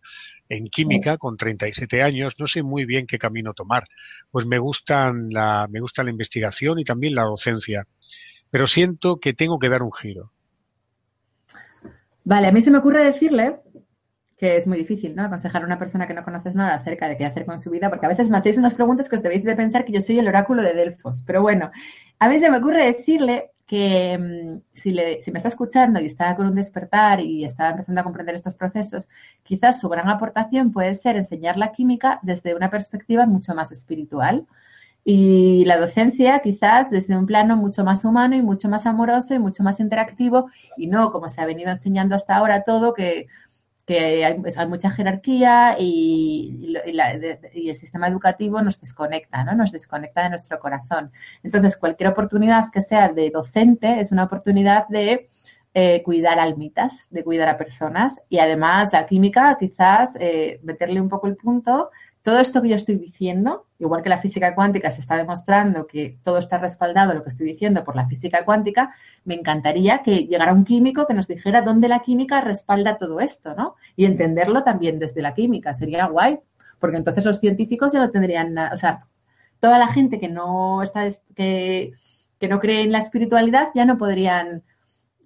en química con 37 años, no sé muy bien qué camino tomar. Pues me gustan la me gusta la investigación y también la docencia. pero siento que tengo que dar un giro. Vale, a mí se me ocurre decirle que es muy difícil, ¿no? Aconsejar a una persona que no conoces nada acerca de qué hacer con su vida, porque a veces me hacéis unas preguntas que os debéis de pensar que yo soy el oráculo de Delfos. Pero bueno, a mí se me ocurre decirle que mm, si, le, si me está escuchando y está con un despertar y está empezando a comprender estos procesos, quizás su gran aportación puede ser enseñar la química desde una perspectiva mucho más espiritual. Y la docencia quizás desde un plano mucho más humano y mucho más amoroso y mucho más interactivo y no como se ha venido enseñando hasta ahora todo, que que hay, pues, hay mucha jerarquía y, el sistema educativo nos desconecta, ¿no? Nos desconecta de nuestro corazón. Entonces, cualquier oportunidad que sea de docente es una oportunidad de eh, cuidar almitas, de cuidar a personas y además la química, quizás eh, meterle un poco el punto todo esto que yo estoy diciendo, igual que la física cuántica se está demostrando que todo está respaldado, lo que estoy diciendo, por la física cuántica, me encantaría que llegara un químico que nos dijera dónde la química respalda todo esto, ¿no? Y entenderlo también desde la química, sería guay, porque entonces los científicos ya lo tendrían, o sea, toda la gente que no está, que, no cree en la espiritualidad ya no podrían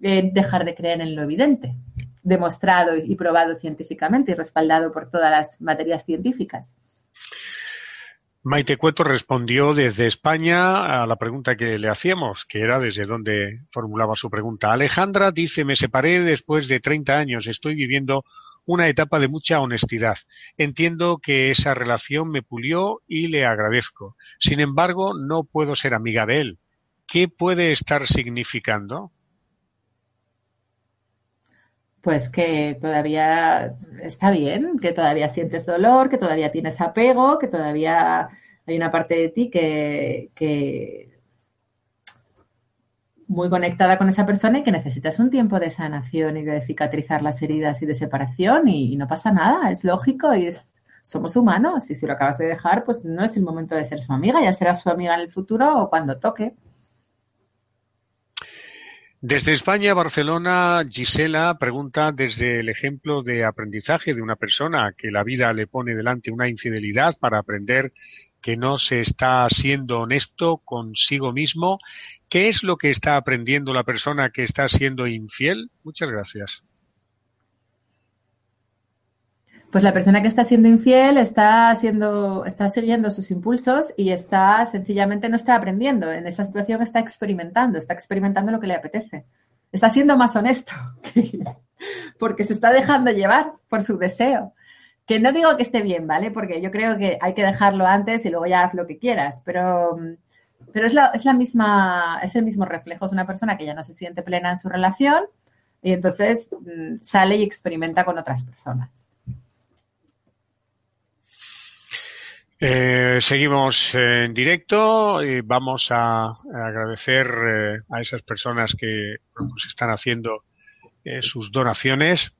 eh, dejar de creer en lo evidente, demostrado y probado científicamente y respaldado por todas las materias científicas. Maite Cueto respondió desde España a la pregunta que le hacíamos, que era desde dónde formulaba su pregunta. Alejandra dice, me separé después de 30 años, estoy viviendo una etapa de mucha honestidad. Entiendo que esa relación me pulió y le agradezco. Sin embargo, no puedo ser amiga de él. ¿Qué puede estar significando? Pues que todavía está bien, que todavía sientes dolor, que todavía tienes apego, que todavía hay una parte de ti que, que muy conectada con esa persona y que necesitas un tiempo de sanación y de cicatrizar las heridas y de separación y, no pasa nada, es lógico y es, somos humanos y si lo acabas de dejar, pues no es el momento de ser su amiga, ya será su amiga en el futuro o cuando toque. Desde España, Barcelona, Gisela pregunta desde el ejemplo de aprendizaje de una persona que la vida le pone delante una infidelidad para aprender que no se está siendo honesto consigo mismo. ¿Qué es lo que está aprendiendo la persona que está siendo infiel? Muchas gracias. Pues la persona que está siendo infiel está haciendo, está siguiendo sus impulsos y está sencillamente no está aprendiendo. En esa situación está experimentando, está experimentando lo que le apetece. Está siendo más honesto porque se está dejando llevar por su deseo. Que no digo que esté bien, ¿vale? Porque yo creo que hay que dejarlo antes y luego ya haz lo que quieras, pero, pero es, la, es la misma, es el mismo reflejo. Es una persona que ya no se siente plena en su relación y entonces mm, sale y experimenta con otras personas. Eh, seguimos en directo y vamos a, agradecer eh, a esas personas que pues, están haciendo eh, sus donaciones,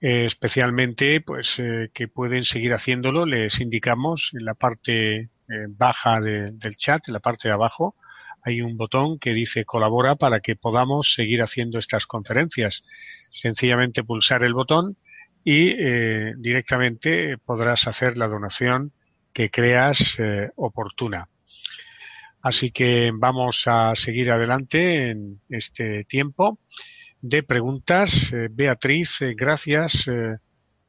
especialmente pues que pueden seguir haciéndolo. Les indicamos en la parte baja del chat, en la parte de abajo, hay un botón que dice colabora para que podamos seguir haciendo estas conferencias. Sencillamente pulsar el botón y directamente podrás hacer la donación que creas eh, oportuna. Así que vamos a seguir adelante en este tiempo de preguntas. Eh, Beatriz, eh, gracias.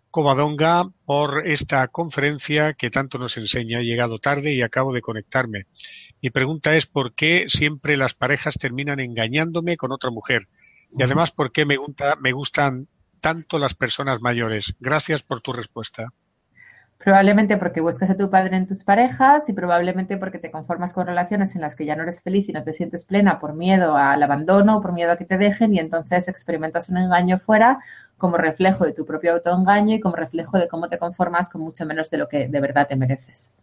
Covadonga por esta conferencia que tanto nos enseña. He llegado tarde y acabo de conectarme. Mi pregunta es por qué siempre las parejas terminan engañándome con otra mujer. Y además, ¿por qué me, gusta, me gustan tanto las personas mayores? Gracias por tu respuesta. Probablemente porque buscas a tu padre en tus parejas y probablemente porque te conformas con relaciones en las que ya no eres feliz y no te sientes plena por miedo al abandono o por miedo a que te dejen y entonces experimentas un engaño fuera como reflejo de tu propio autoengaño y como reflejo de cómo te conformas con mucho menos de lo que de verdad te mereces.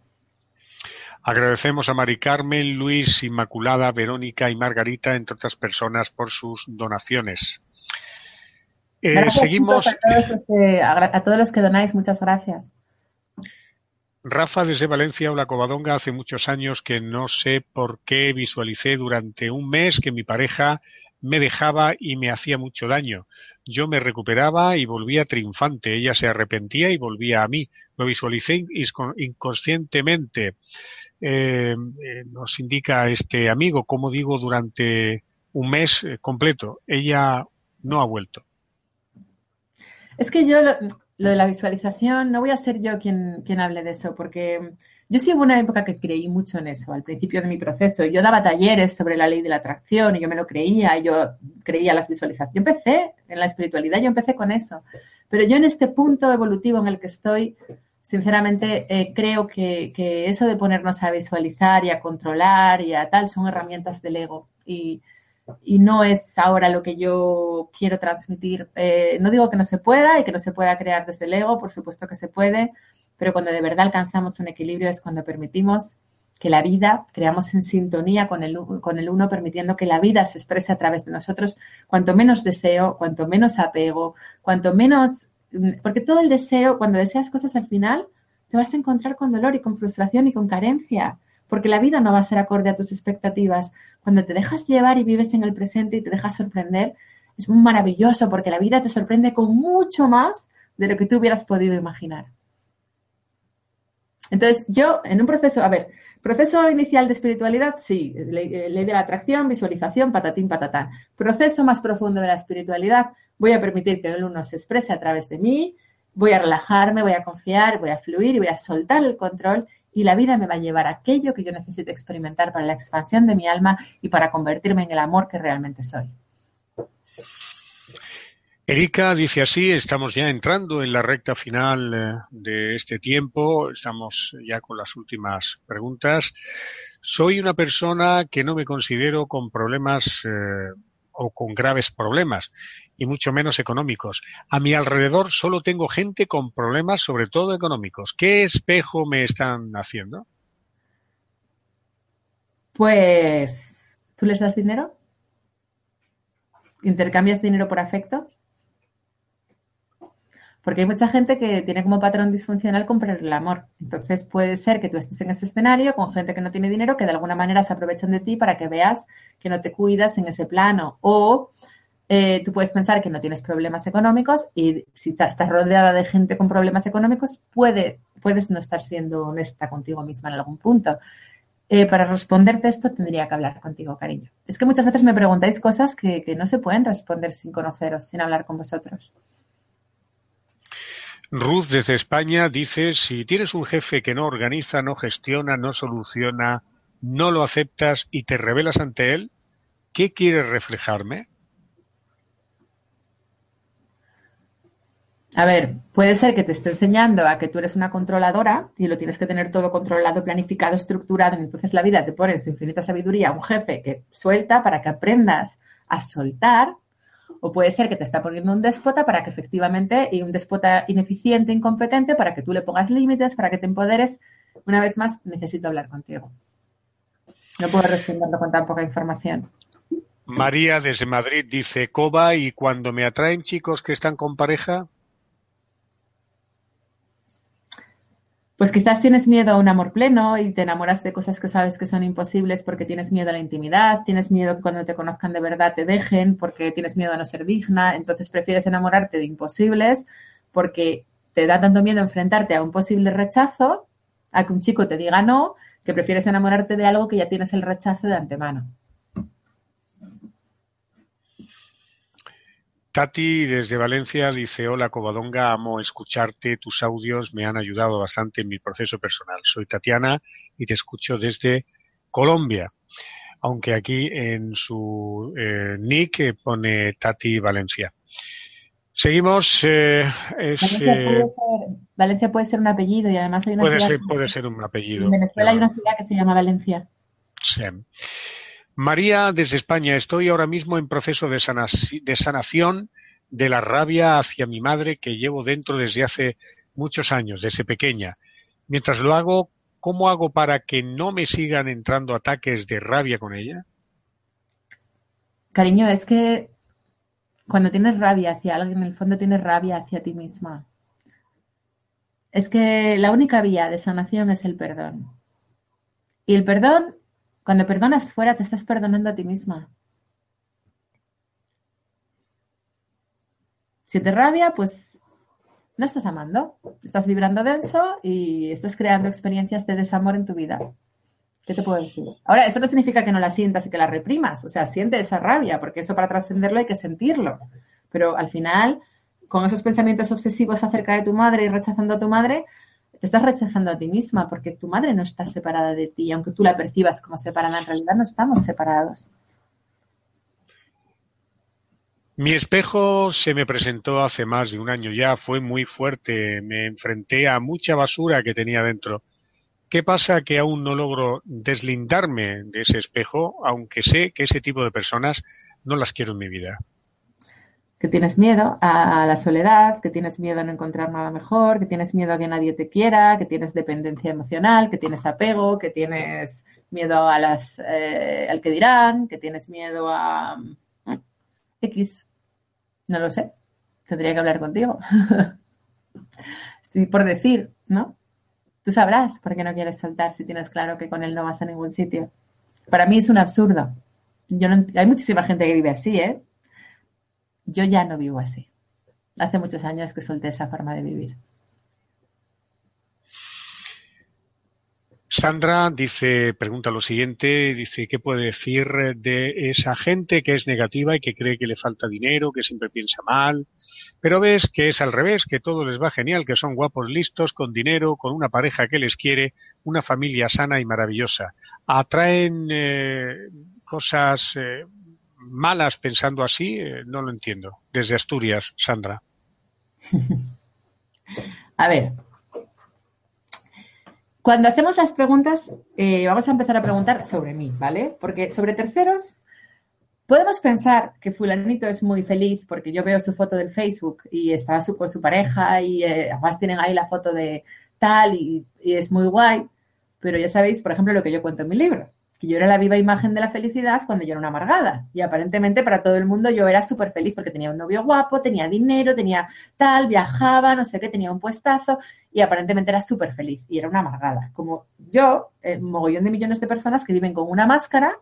Agradecemos a Mari Carmen, Luis, Inmaculada, Verónica y Margarita, entre otras personas, por sus donaciones. Eh, seguimos. a todos los que donáis, muchas gracias. Rafa desde Valencia, Hola Covadonga, hace muchos años que no sé por qué visualicé durante un mes que mi pareja me dejaba y me hacía mucho daño. Yo me recuperaba y volvía triunfante. Ella se arrepentía y volvía a mí. Lo visualicé inconscientemente. eh, eh, nos indica este amigo, como digo, durante un mes eh, completo. Ella no ha vuelto. Es que yo lo, de la visualización, no voy a ser yo quien, quien hable de eso, porque yo sí hubo una época que creí mucho en eso, al principio de mi proceso. Yo daba talleres sobre la ley de la atracción y yo me lo creía, yo creía las visualizaciones. Yo empecé en la espiritualidad, yo empecé con eso. Pero yo en este punto evolutivo en el que estoy, sinceramente eh, creo que, eso de ponernos a visualizar y a controlar y a tal son herramientas del ego y, no es ahora lo que yo quiero transmitir. Eh, no digo que no se pueda y que no se pueda crear desde el ego, por supuesto que se puede, pero cuando de verdad alcanzamos un equilibrio es cuando permitimos que la vida, creamos en sintonía con el, con el uno, permitiendo que la vida se exprese a través de nosotros, cuanto menos deseo, cuanto menos apego, cuanto menos porque todo el deseo, cuando deseas cosas al final, te vas a encontrar con dolor y con frustración y con carencia, porque la vida no va a ser acorde a tus expectativas. Cuando te dejas llevar y vives en el presente y te dejas sorprender, es maravilloso porque la vida te sorprende con mucho más de lo que tú hubieras podido imaginar. Entonces, yo en un proceso, a ver, proceso inicial de espiritualidad, sí, ley, eh, ley, de la atracción, visualización, patatín, patatán. Proceso más profundo de la espiritualidad, voy a permitir que el uno se exprese a través de mí, voy a relajarme, voy a confiar, voy a fluir y voy a soltar el control y la vida me va a llevar a aquello que yo necesito experimentar para la expansión de mi alma y para convertirme en el amor que realmente soy. Erika dice así, estamos ya entrando en la recta final eh, de este tiempo, estamos ya con las últimas preguntas. Soy una persona que no me considero con problemas eh, o con graves problemas, y mucho menos económicos. A mi alrededor solo tengo gente con problemas, sobre todo económicos. ¿Qué espejo me están haciendo? Pues, ¿tú les das dinero? ¿Intercambias dinero por afecto? Porque hay mucha gente que tiene como patrón disfuncional comprar el amor. Entonces puede ser que tú estés en ese escenario con gente que no tiene dinero, que de alguna manera se aprovechan de ti para que veas que no te cuidas en ese plano. O eh, tú puedes pensar que no tienes problemas económicos y si estás rodeada de gente con problemas económicos, puede, puedes no estar siendo honesta contigo misma en algún punto. Eh, para responderte esto tendría que hablar contigo, cariño. Es que muchas veces me preguntáis cosas que no se pueden responder sin conoceros, sin hablar con vosotros. Ruth desde España dice, si tienes un jefe que no organiza, no gestiona, no soluciona, no lo aceptas y te revelas ante él, ¿qué quieres reflejarme? A ver, puede ser que te esté enseñando a que tú eres una controladora y lo tienes que tener todo controlado, planificado, estructurado. Y entonces la vida te pone en su infinita sabiduría un jefe que suelta para que aprendas a soltar o puede ser que te está poniendo un déspota para que efectivamente, y un déspota ineficiente, incompetente, para que tú le pongas límites, para que te empoderes. Una vez más, necesito hablar contigo. No puedo responderlo con tan poca información. María desde Madrid dice, Coba, ¿y cuando me atraen chicos que están con pareja? Pues quizás tienes miedo a un amor pleno y te enamoras de cosas que sabes que son imposibles porque tienes miedo a la intimidad, tienes miedo que cuando te conozcan de verdad te dejen porque tienes miedo a no ser digna, entonces prefieres enamorarte de imposibles porque te da tanto miedo enfrentarte a un posible rechazo, a que un chico te diga no, que prefieres enamorarte de algo que ya tienes el rechazo de antemano. Tati desde Valencia dice, hola Covadonga, amo escucharte, tus audios me han ayudado bastante en mi proceso personal. Soy Tatiana y te escucho desde Colombia, aunque aquí en su eh, nick eh, pone Tati Valencia. Seguimos. Eh, Valencia, puede ser, un apellido y además hay una puede Ser, puede ser un apellido. En Venezuela hay una ciudad que se llama Valencia. Sí. María, desde España, estoy ahora mismo en proceso de, sanación de la rabia hacia mi madre que llevo dentro desde hace muchos años, desde pequeña. Mientras lo hago, ¿cómo hago para que no me sigan entrando ataques de rabia con ella? Cariño, es que cuando tienes rabia hacia alguien, en el fondo tienes rabia hacia ti misma. Es que la única vía de sanación es el perdón. Y el perdón cuando perdonas fuera, te estás perdonando a ti misma. Si te rabia, pues no estás amando, estás vibrando denso y estás creando experiencias de desamor en tu vida. ¿Qué te puedo decir? Ahora, eso no significa que no la sientas y que la reprimas. O sea, siente esa rabia, porque eso para trascenderlo hay que sentirlo. Pero al final, con esos pensamientos obsesivos acerca de tu madre y rechazando a tu madre, te estás rechazando a ti misma, porque tu madre no está separada de ti, aunque tú la percibas como separada, en realidad no estamos separados. Mi espejo se me presentó hace más de un año ya, fue muy fuerte, me enfrenté a mucha basura que tenía dentro. ¿Qué pasa que aún no logro deslindarme de ese espejo, aunque sé que ese tipo de personas no las quiero en mi vida? Que tienes miedo a la soledad, que tienes miedo a no encontrar nada mejor, que tienes miedo a que nadie te quiera, que tienes dependencia emocional, que tienes apego, que tienes miedo a las, eh, al que dirán, que tienes miedo a X. No lo sé. Tendría que hablar contigo. Estoy por decir, ¿no? Tú sabrás por qué no quieres soltar si tienes claro que con él no vas a ningún sitio. Para mí es un absurdo. Yo hay muchísima gente que vive así, ¿eh? Yo ya no vivo así. Hace muchos años que solté esa forma de vivir. Sandra dice, pregunta lo siguiente, dice, ¿qué puede decir de esa gente que es negativa y que cree que le falta dinero, que siempre piensa mal? Pero ves que es al revés, que todo les va genial, que son guapos, listos, con dinero, con una pareja que les quiere, una familia sana y maravillosa. ¿Atraen eh, cosas eh, malas pensando así? Eh, no lo entiendo. Desde Asturias, Sandra. A ver, cuando hacemos las preguntas, eh, vamos a empezar a preguntar sobre mí, ¿vale? Porque sobre terceros, podemos pensar que fulanito es muy feliz porque yo veo su foto del Facebook y está con su pareja y eh, además tienen ahí la foto de tal y es muy guay, pero ya sabéis, por ejemplo, lo que yo cuento en mi libro que yo era la viva imagen de la felicidad cuando yo era una amargada. Y aparentemente para todo el mundo yo era súper feliz porque tenía un novio guapo, tenía dinero, tenía tal, viajaba, no sé qué, tenía un puestazo y aparentemente era súper feliz y era una amargada. Como yo, el mogollón de millones de personas que viven con una máscara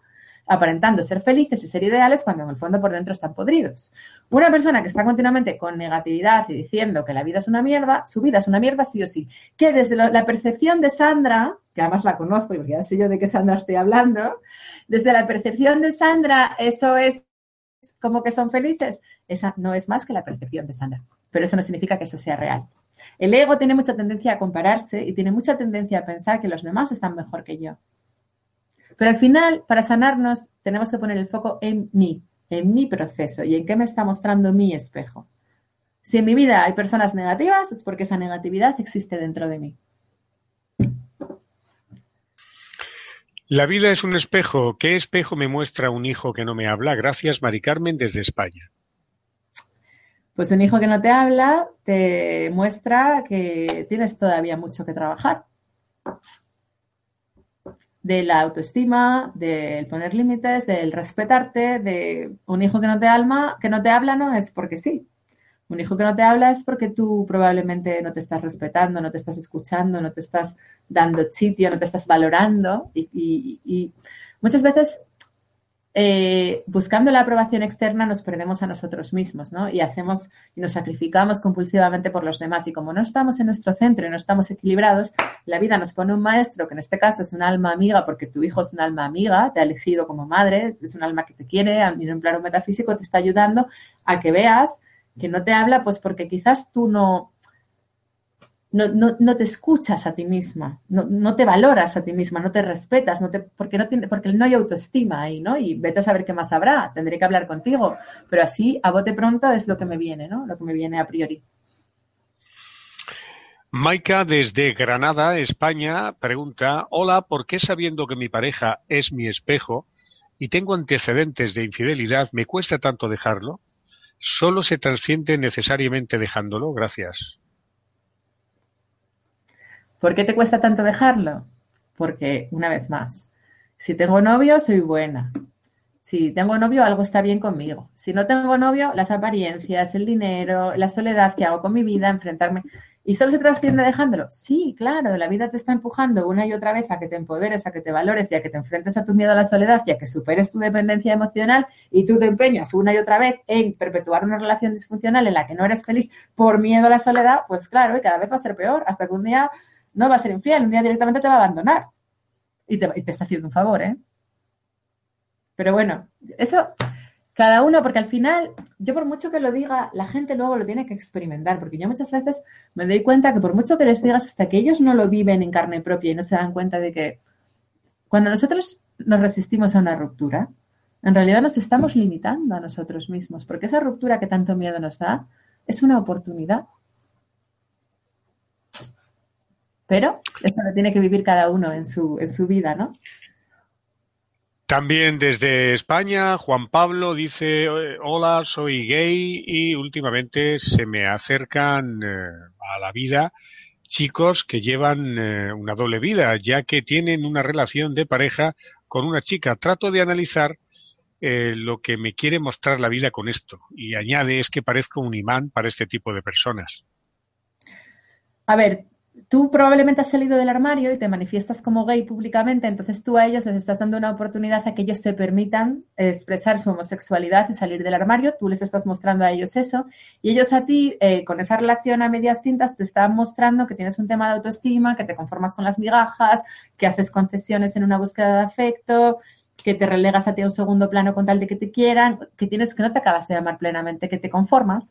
aparentando ser felices y ser ideales cuando en el fondo por dentro están podridos. Una persona que está continuamente con negatividad y diciendo que la vida es una mierda, su vida es una mierda sí o sí. Que desde la percepción de Sandra, que además la conozco y porque ya sé yo de qué Sandra estoy hablando, desde la percepción de Sandra eso es como que son felices. Esa no es más que la percepción de Sandra, pero eso no significa que eso sea real. El ego tiene mucha tendencia a compararse y tiene mucha tendencia a pensar que los demás están mejor que yo. Pero al final, para sanarnos, tenemos que poner el foco en mí, en mi proceso y en qué me está mostrando mi espejo. Si en mi vida hay personas negativas, es porque esa negatividad existe dentro de mí. La vida es un espejo. ¿Qué espejo me muestra un hijo que no me habla? Gracias, Mari Carmen, desde España. Pues un hijo que no te habla te muestra que tienes todavía mucho que trabajar de la autoestima, del poner límites, del respetarte, de un hijo que no te alma, que no te habla no es porque sí. Un hijo que no te habla es porque tú probablemente no te estás respetando, no te estás escuchando, no te estás dando sitio, no te estás valorando. Y, y muchas veces eh, buscando la aprobación externa nos perdemos a nosotros mismos, ¿no? Y hacemos y nos sacrificamos compulsivamente por los demás. Y como no estamos en nuestro centro y no estamos equilibrados, la vida nos pone un maestro, que en este caso es un alma amiga, porque tu hijo es un alma amiga, te ha elegido como madre, es un alma que te quiere, y en un plano metafísico te está ayudando a que veas que no te habla, pues porque quizás tú no, no, no, no, te escuchas a ti misma, no, no, te valoras a ti misma, no te respetas, no te, porque, no tiene, porque no hay autoestima ahí, ¿no? Y vete a saber qué más habrá, tendré que hablar contigo, pero así, a bote pronto, es lo que me viene, ¿no? Lo que me viene a priori. Maika desde Granada, España, pregunta, hola, ¿por qué sabiendo que mi pareja es mi espejo y tengo antecedentes de infidelidad, me cuesta tanto dejarlo? ¿Solo se trasciende necesariamente dejándolo? Gracias. ¿Por qué te cuesta tanto dejarlo? Porque, una vez más, si tengo novio, soy buena. Si tengo novio, algo está bien conmigo. Si no tengo novio, las apariencias, el dinero, la soledad que hago con mi vida, enfrentarme. ¿Y solo se trasciende dejándolo? Sí, claro, la vida te está empujando una y otra vez a que te empoderes, a que te valores y a que te enfrentes a tu miedo a la soledad y a que superes tu dependencia emocional y tú te empeñas una y otra vez en perpetuar una relación disfuncional en la que no eres feliz por miedo a la soledad, pues claro, y cada vez va a ser peor, hasta que un día no va a ser infiel, un día directamente te va a abandonar. Y te, y te está haciendo un favor, ¿eh? Pero bueno, eso cada uno, porque al final, yo por mucho que lo diga, la gente luego lo tiene que experimentar, porque yo muchas veces me doy cuenta que por mucho que les digas, hasta que ellos no lo viven en carne propia y no se dan cuenta de que cuando nosotros nos resistimos a una ruptura, en realidad nos estamos limitando a nosotros mismos, porque esa ruptura que tanto miedo nos da es una oportunidad. Pero eso lo tiene que vivir cada uno en su, en su vida, ¿no? También desde España, Juan Pablo dice, hola, soy gay y últimamente se me acercan eh, a la vida chicos que llevan eh, una doble vida, ya que tienen una relación de pareja con una chica. Trato de analizar eh, lo que me quiere mostrar la vida con esto y añade es que parezco un imán para este tipo de personas. A ver, tú probablemente has salido del armario y te manifiestas como gay públicamente, entonces tú a ellos les estás dando una oportunidad a que ellos se permitan expresar su homosexualidad y salir del armario, tú les estás mostrando a ellos eso, y ellos a ti, eh, con esa relación a medias tintas, te están mostrando que tienes un tema de autoestima, que te conformas con las migajas, que haces concesiones en una búsqueda de afecto, que te relegas a ti a un segundo plano con tal de que te quieran, que tienes que no te acabas de amar plenamente, que te conformas,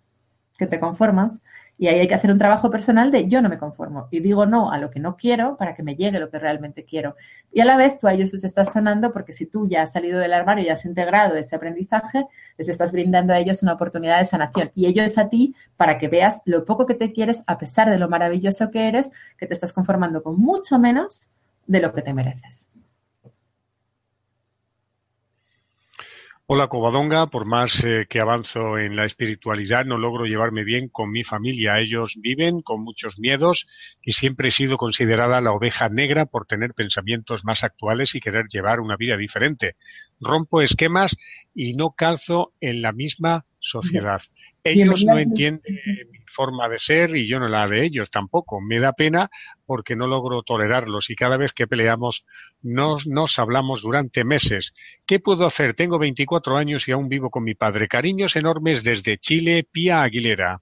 que te conformas y ahí hay que hacer un trabajo personal de yo no me conformo y digo no a lo que no quiero para que me llegue lo que realmente quiero. Y a la vez tú a ellos les estás sanando porque si tú ya has salido del armario y has integrado ese aprendizaje, les estás brindando a ellos una oportunidad de sanación y ellos a ti para que veas lo poco que te quieres a pesar de lo maravilloso que eres, que te estás conformando con mucho menos de lo que te mereces. Hola Covadonga, por más eh, que avanzo en la espiritualidad no logro llevarme bien con mi familia. Ellos viven con muchos miedos y siempre he sido considerada la oveja negra por tener pensamientos más actuales y querer llevar una vida diferente. Rompo esquemas y no calzo en la misma sociedad. Ellos no entienden mi forma de ser y yo no la de ellos tampoco. Me da pena porque no logro tolerarlos y cada vez que peleamos nos, nos hablamos durante meses. ¿Qué puedo hacer? Tengo 24 años y aún vivo con mi padre. Cariños enormes desde Chile, Pía Aguilera.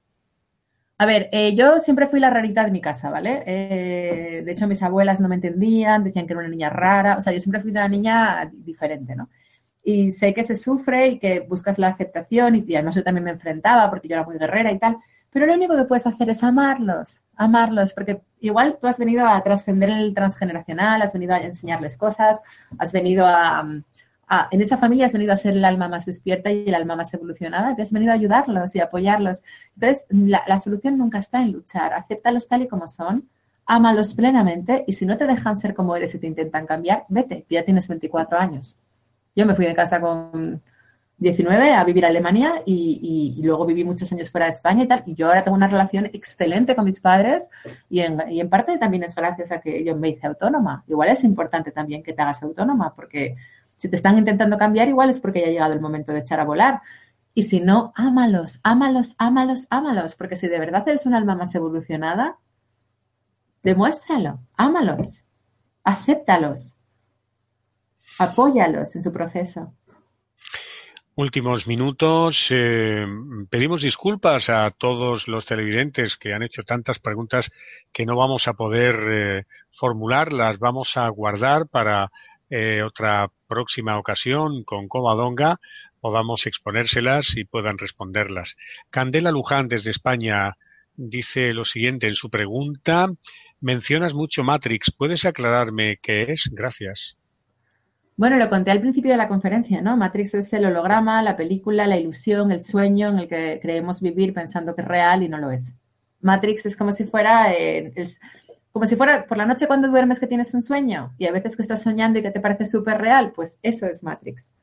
A ver, eh, yo siempre fui la rarita de mi casa, ¿vale? Eh, de hecho, mis abuelas no me entendían, decían que era una niña rara, o sea, yo siempre fui una niña diferente, ¿no? Y sé que se sufre y que buscas la aceptación y no sé, también me enfrentaba porque yo era muy guerrera y tal, pero lo único que puedes hacer es amarlos, amarlos, porque igual tú has venido a trascender el transgeneracional, has venido a enseñarles cosas, has venido a, en esa familia has venido a ser el alma más despierta y el alma más evolucionada, que has venido a ayudarlos y apoyarlos. Entonces, la, la solución nunca está en luchar, acéptalos tal y como son, ámalos plenamente y si no te dejan ser como eres y te intentan cambiar, vete, ya tienes 24 años. Yo me fui de casa con 19 a vivir a Alemania y, luego viví muchos años fuera de España y tal. Y yo ahora tengo una relación excelente con mis padres y en, y en parte también es gracias a que yo me hice autónoma. Igual es importante también que te hagas autónoma porque si te están intentando cambiar, igual es porque ya ha llegado el momento de echar a volar. Y si no, ámalos, ámalos, ámalos, ámalos, porque si de verdad eres un alma más evolucionada, demuéstralo, ámalos, acéptalos apóyalos en su proceso. Últimos minutos. Eh, pedimos disculpas a todos los televidentes que han hecho tantas preguntas que no vamos a poder eh, formular. Las vamos a guardar para eh, otra próxima ocasión con Comadonga podamos exponérselas y puedan responderlas. Candela Luján desde España dice lo siguiente en su pregunta. Mencionas mucho Matrix. ¿Puedes aclararme qué es? Gracias. Bueno, lo conté al principio de la conferencia, ¿no? Matrix es el holograma, la película, la ilusión, el sueño en el que creemos vivir pensando que es real y no lo es. Matrix es como si fuera, eh, como si fuera por la noche cuando duermes que tienes un sueño y a veces que estás soñando y que te parece súper real, pues eso es Matrix.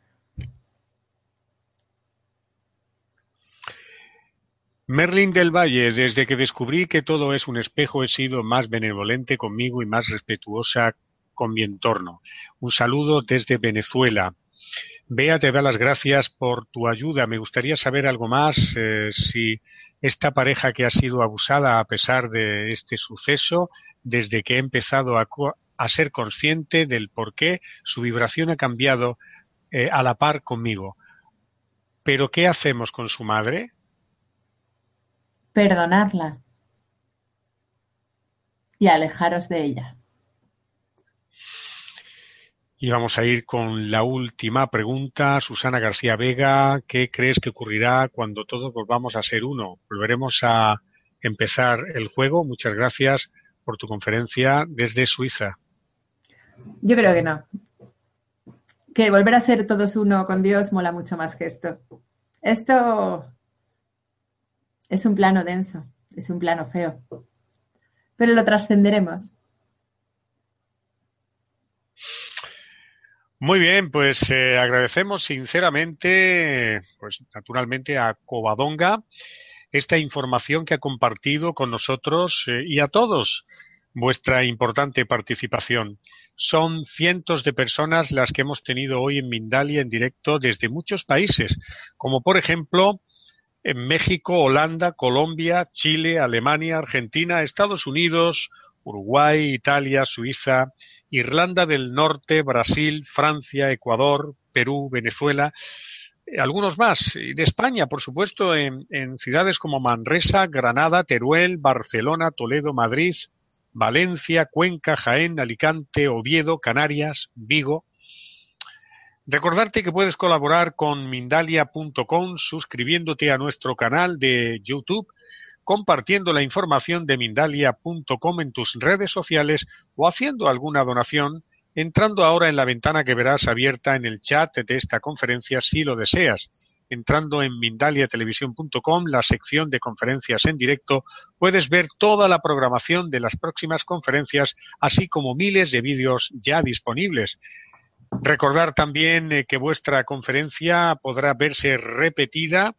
Merlin del Valle, desde que descubrí que todo es un espejo, he sido más benevolente conmigo y más respetuosa con mi entorno. Un saludo desde Venezuela. Bea te da las gracias por tu ayuda. Me gustaría saber algo más eh, si esta pareja que ha sido abusada a pesar de este suceso, desde que he empezado a, ser consciente del por qué su vibración ha cambiado eh, a la par conmigo. Pero ¿qué hacemos con su madre? Perdonarla y alejaros de ella. Y vamos a ir con la última pregunta. Susana García Vega, ¿qué crees que ocurrirá cuando todos volvamos a ser uno? ¿Volveremos a empezar el juego? Muchas gracias por tu conferencia desde Suiza. Yo creo que no. Que volver a ser todos uno con Dios mola mucho más que esto. Esto es un plano denso, es un plano feo. Pero lo trascenderemos. Muy bien, pues eh, agradecemos sinceramente, pues naturalmente a Covadonga esta información que ha compartido con nosotros eh, y a todos vuestra importante participación. Son cientos de personas las que hemos tenido hoy en Mindalia en directo desde muchos países, como por ejemplo en México, Holanda, Colombia, Chile, Alemania, Argentina, Estados Unidos, Uruguay, Italia, Suiza, Irlanda del Norte, Brasil, Francia, Ecuador, Perú, Venezuela, eh, algunos más. De España, por supuesto, en, ciudades como Manresa, Granada, Teruel, Barcelona, Toledo, Madrid, Valencia, Cuenca, Jaén, Alicante, Oviedo, Canarias, Vigo. Recordarte que puedes colaborar con Mindalia.com suscribiéndote a nuestro canal de YouTube compartiendo la información de Mindalia.com en tus redes sociales o haciendo alguna donación, entrando ahora en la ventana que verás abierta en el chat de esta conferencia si lo deseas. Entrando en mindaliatelevisión.com, la sección de conferencias en directo, puedes ver toda la programación de las próximas conferencias, así como miles de vídeos ya disponibles. Recordar también eh, que vuestra conferencia podrá verse repetida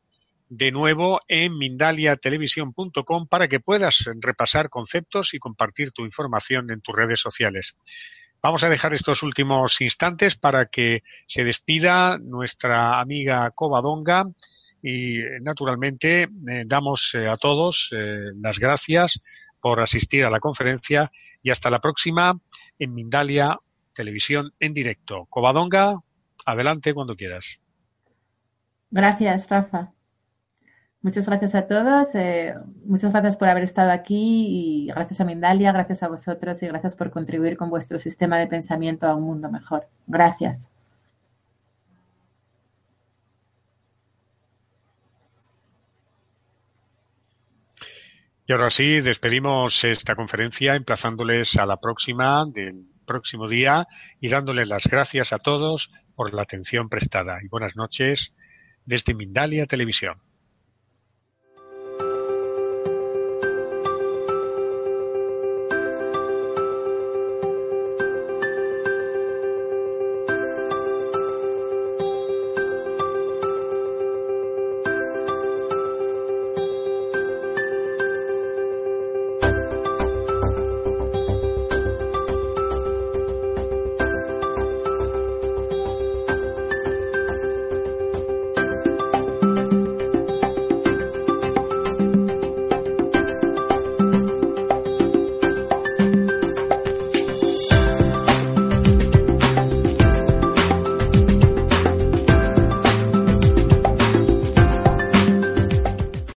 de nuevo en mindaliatelevisión.com para que puedas repasar conceptos y compartir tu información en tus redes sociales. Vamos a dejar estos últimos instantes para que se despida nuestra amiga Covadonga y naturalmente eh, damos eh, a todos eh, las gracias por asistir a la conferencia y hasta la próxima en Mindalia Televisión en directo. Covadonga, adelante cuando quieras. Gracias, Rafa. Muchas gracias a todos. Eh, muchas gracias por haber estado aquí y gracias a Mindalia, gracias a vosotros y gracias por contribuir con vuestro sistema de pensamiento a un mundo mejor. Gracias. Y ahora sí, despedimos esta conferencia emplazándoles a la próxima del próximo día y dándoles las gracias a todos por la atención prestada. Y buenas noches desde Mindalia Televisión.